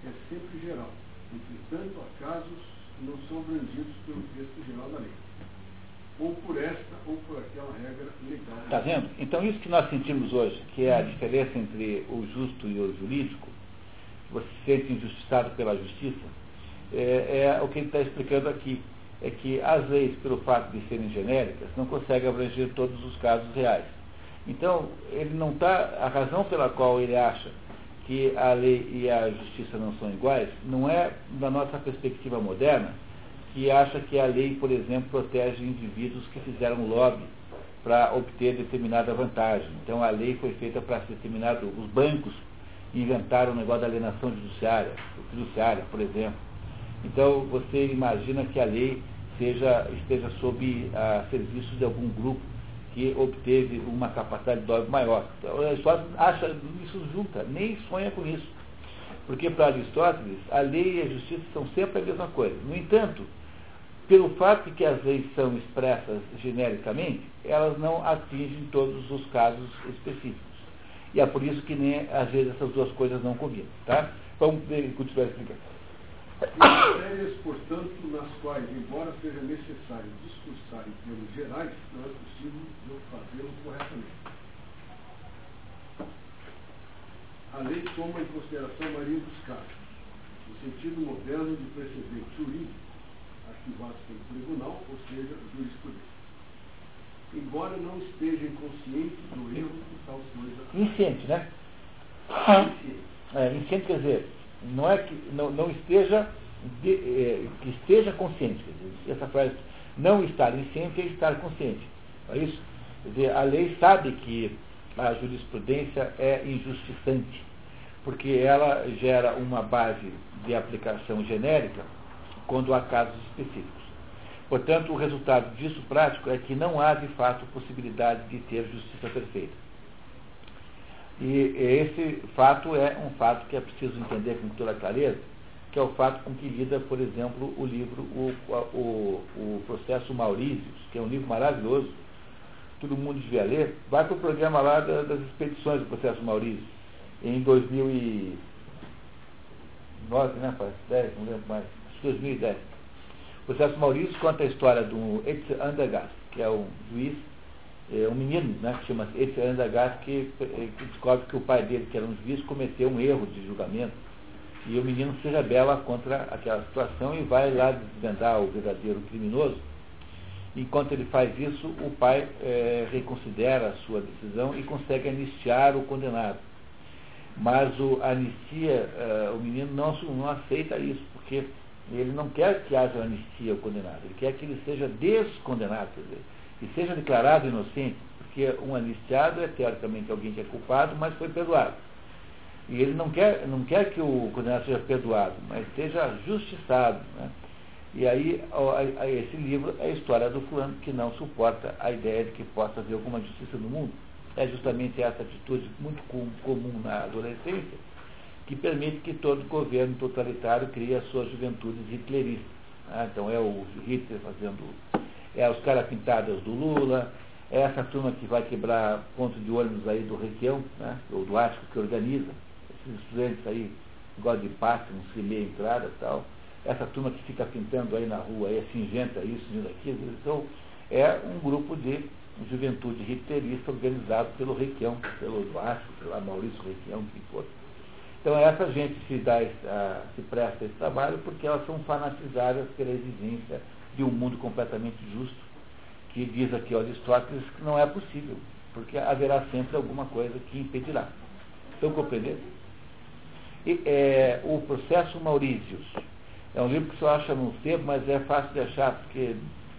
é sempre geral Entretanto, há casos não são abrangidos pelo texto geral da lei. Ou por esta ou por aquela regra legal. Está vendo? Então, isso que nós sentimos hoje, que é a diferença entre o justo e o jurídico, você se sente injustiçado pela justiça, é, é o que ele está explicando aqui. É que as leis, pelo fato de serem genéricas, não conseguem abranger todos os casos reais. Então, ele não está. A razão pela qual ele acha que a lei e a justiça não são iguais, não é da nossa perspectiva moderna, que acha que a lei, por exemplo, protege indivíduos que fizeram lobby para obter determinada vantagem. Então a lei foi feita para determinado. Os bancos inventaram o negócio da alienação judiciária, judiciária, por exemplo. Então você imagina que a lei seja, esteja sob a serviço de algum grupo que obteve uma capacidade de dólar maior. Então, Aristóteles acha isso junta, nem sonha com isso. Porque para Aristóteles, a lei e a justiça são sempre a mesma coisa. No entanto, pelo fato de que as leis são expressas genericamente, elas não atingem todos os casos específicos. E é por isso que nem, às vezes essas duas coisas não combinam. Tá? Vamos continuar explicando. Matérias, portanto, nas quais, embora seja necessário discursar em termos gerais, não é possível fazê-lo corretamente. A lei toma em consideração a maioria dos casos, no sentido moderno de precedente jurídico, arquivado pelo tribunal, ou seja, jurisprudência. Embora não esteja inconsciente do erro de tal coisa. Inconsciente, né? Inconsciente. É, inconsciente quer dizer, não é que não, não esteja, de, é, que esteja consciente. Essa frase, não estar inconsciente é estar consciente. É isso? Quer dizer, a lei sabe que a jurisprudência é injustiçante. porque ela gera uma base de aplicação genérica quando há casos específicos. Portanto, o resultado disso prático é que não há, de fato, possibilidade de ter justiça perfeita. E esse fato é um fato que é preciso entender com toda clareza, que é o fato com que lida, por exemplo, o livro O, o, o Processo Maurícios, que é um livro maravilhoso, todo mundo devia ler. Vai para o programa lá das expedições do Processo Maurício, em 2009, né, parece, 10, não lembro mais, 2010. O Processo Maurício conta a história do Etze Andergast, que é um juiz é, um menino, né, que chama esse Andagás, que, eh, que descobre que o pai dele, que era um juiz, cometeu um erro de julgamento. E o menino se rebela contra aquela situação e vai lá desvendar o verdadeiro criminoso. Enquanto ele faz isso, o pai é, reconsidera a sua decisão e consegue anistiar o condenado. Mas o anistia, uh, o menino não, não aceita isso, porque ele não quer que haja anistia ao condenado, ele quer que ele seja descondenado. Quer dizer, e seja declarado inocente, porque um anistiado é teoricamente alguém que é culpado, mas foi perdoado. E ele não quer, não quer que o condenado seja perdoado, mas seja justiçado. Né? E aí, esse livro é a história do fulano que não suporta a ideia de que possa haver alguma justiça no mundo. É justamente essa atitude muito comum na adolescência que permite que todo governo totalitário crie as suas juventudes hitleristas. Né? Então é o Hitler fazendo é os caras pintados do Lula, é essa turma que vai quebrar ponto de ônibus aí do Requião, né, ou do Ático que organiza, esses estudantes aí, igual de passe, não se meia entrada e tal, essa turma que fica pintando aí na rua, aí, é singenta isso, isso, aquilo, então é um grupo de juventude hitlerista organizado pelo Requião, pelo Duarte, pelo Maurício Requião, que for. Então essa gente se, dá, se presta esse trabalho porque elas são fanatizadas pela exigência de um mundo completamente justo, que diz aqui Aristóteles que não é possível, porque haverá sempre alguma coisa que impedirá. Estão compreendendo? E, é, o processo Maurícios é um livro que só acha no tempo, mas é fácil de achar, porque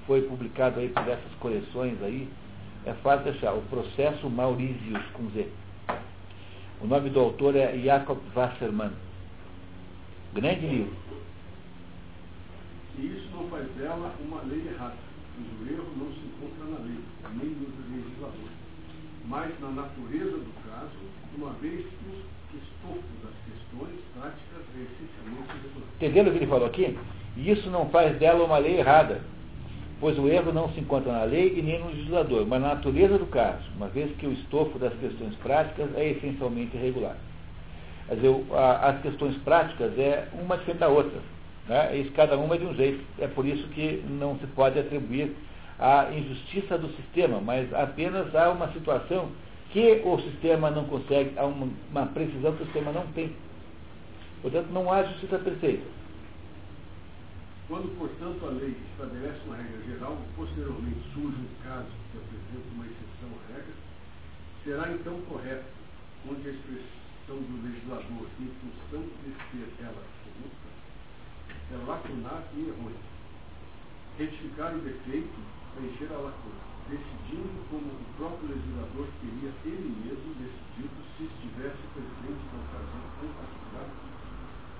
foi publicado aí por essas coleções aí, é fácil de achar. O processo Maurícios com Z. O nome do autor é Jacob Wassermann. Grande livro. E isso não faz dela uma lei errada, pois o erro não se encontra na lei, nem no legislador, mas na natureza do caso, uma vez que o estofo das questões práticas é essencialmente resolvido. Entendendo o que ele falou aqui? Isso não faz dela uma lei errada, pois o erro não se encontra na lei e nem no legislador, mas na natureza do caso, uma vez que o estofo das questões práticas é essencialmente irregular. Quer dizer, as questões práticas é uma diferente da outra. Né? E cada uma é de um jeito. É por isso que não se pode atribuir a injustiça do sistema, mas apenas há uma situação que o sistema não consegue, há uma, uma precisão que o sistema não tem. Portanto, não há justiça perfeita. Quando, portanto, a lei estabelece uma regra geral posteriormente surge um caso que apresenta uma exceção à regra, será então correto, onde a expressão do legislador, em função de ser ela é lacunar e errôneo. Retificar o defeito, preencher a lacuna, decidindo como o próprio legislador teria ele mesmo decidido se estivesse presente na ocasião compartilhada,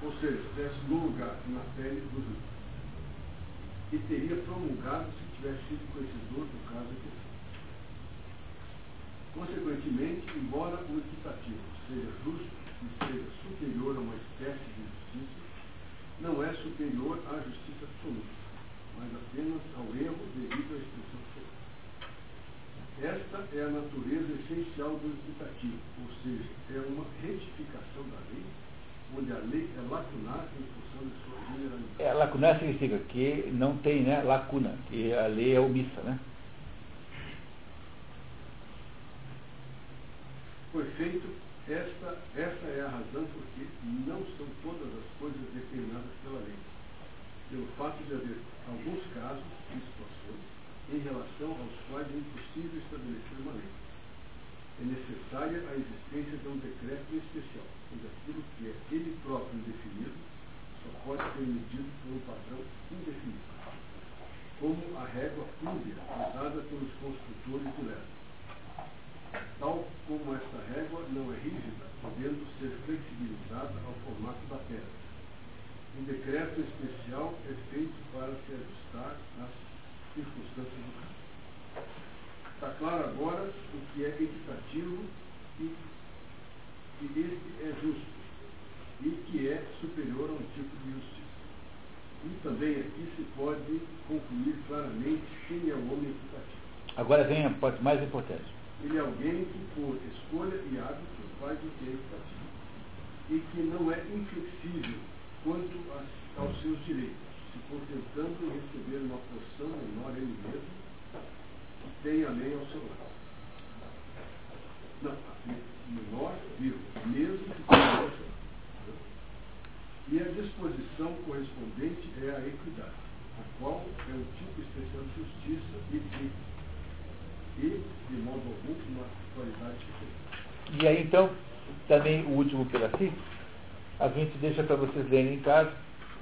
ou seja, estivesse no lugar, na pele do juiz. E teria promulgado se tivesse sido conhecedor do caso que Consequentemente, embora o equitativo seja justo e seja superior a uma espécie de justiça, não é superior à justiça absoluta, mas apenas ao erro devido à expressão absoluta. Esta é a natureza essencial do equitativo, ou seja, é uma retificação da lei, onde a lei é lacunar em função de sua generalidade. É, lacunar significa que não tem né, lacuna, que a lei é omissa, né? Foi feito esta, esta é a razão porque não são todas as coisas determinadas pela lei. Pelo fato de haver alguns casos e situações em relação aos quais é impossível estabelecer uma lei. É necessária a existência de um decreto especial, pois aquilo que é ele próprio indefinido só pode ser medido por um padrão indefinido, como a régua fúmbia usada pelos construtores de leve. Tal como esta régua não é rígida, podendo ser flexibilizada ao formato da pedra. Um decreto especial é feito para se ajustar às circunstâncias do caso. Está claro agora o que é equitativo e que este é justo e que é superior a um tipo de justiça. E também aqui se pode concluir claramente quem é o homem equitativo. Agora vem a parte mais importante. Ele é alguém que, por escolha e hábito, faz o que é equitativo. E que não é inflexível quanto aos seus direitos, se contentando em receber uma porção menor ele mesmo, que tem a lei ao seu lado. Não, menor, viu, mesmo que tenha ao seu. E a disposição correspondente é a equidade, a qual é um tipo especial de justiça e de e, de modo algum, uma qualidade diferente. E aí então, também o último pedacinho, a gente deixa para vocês lerem em casa,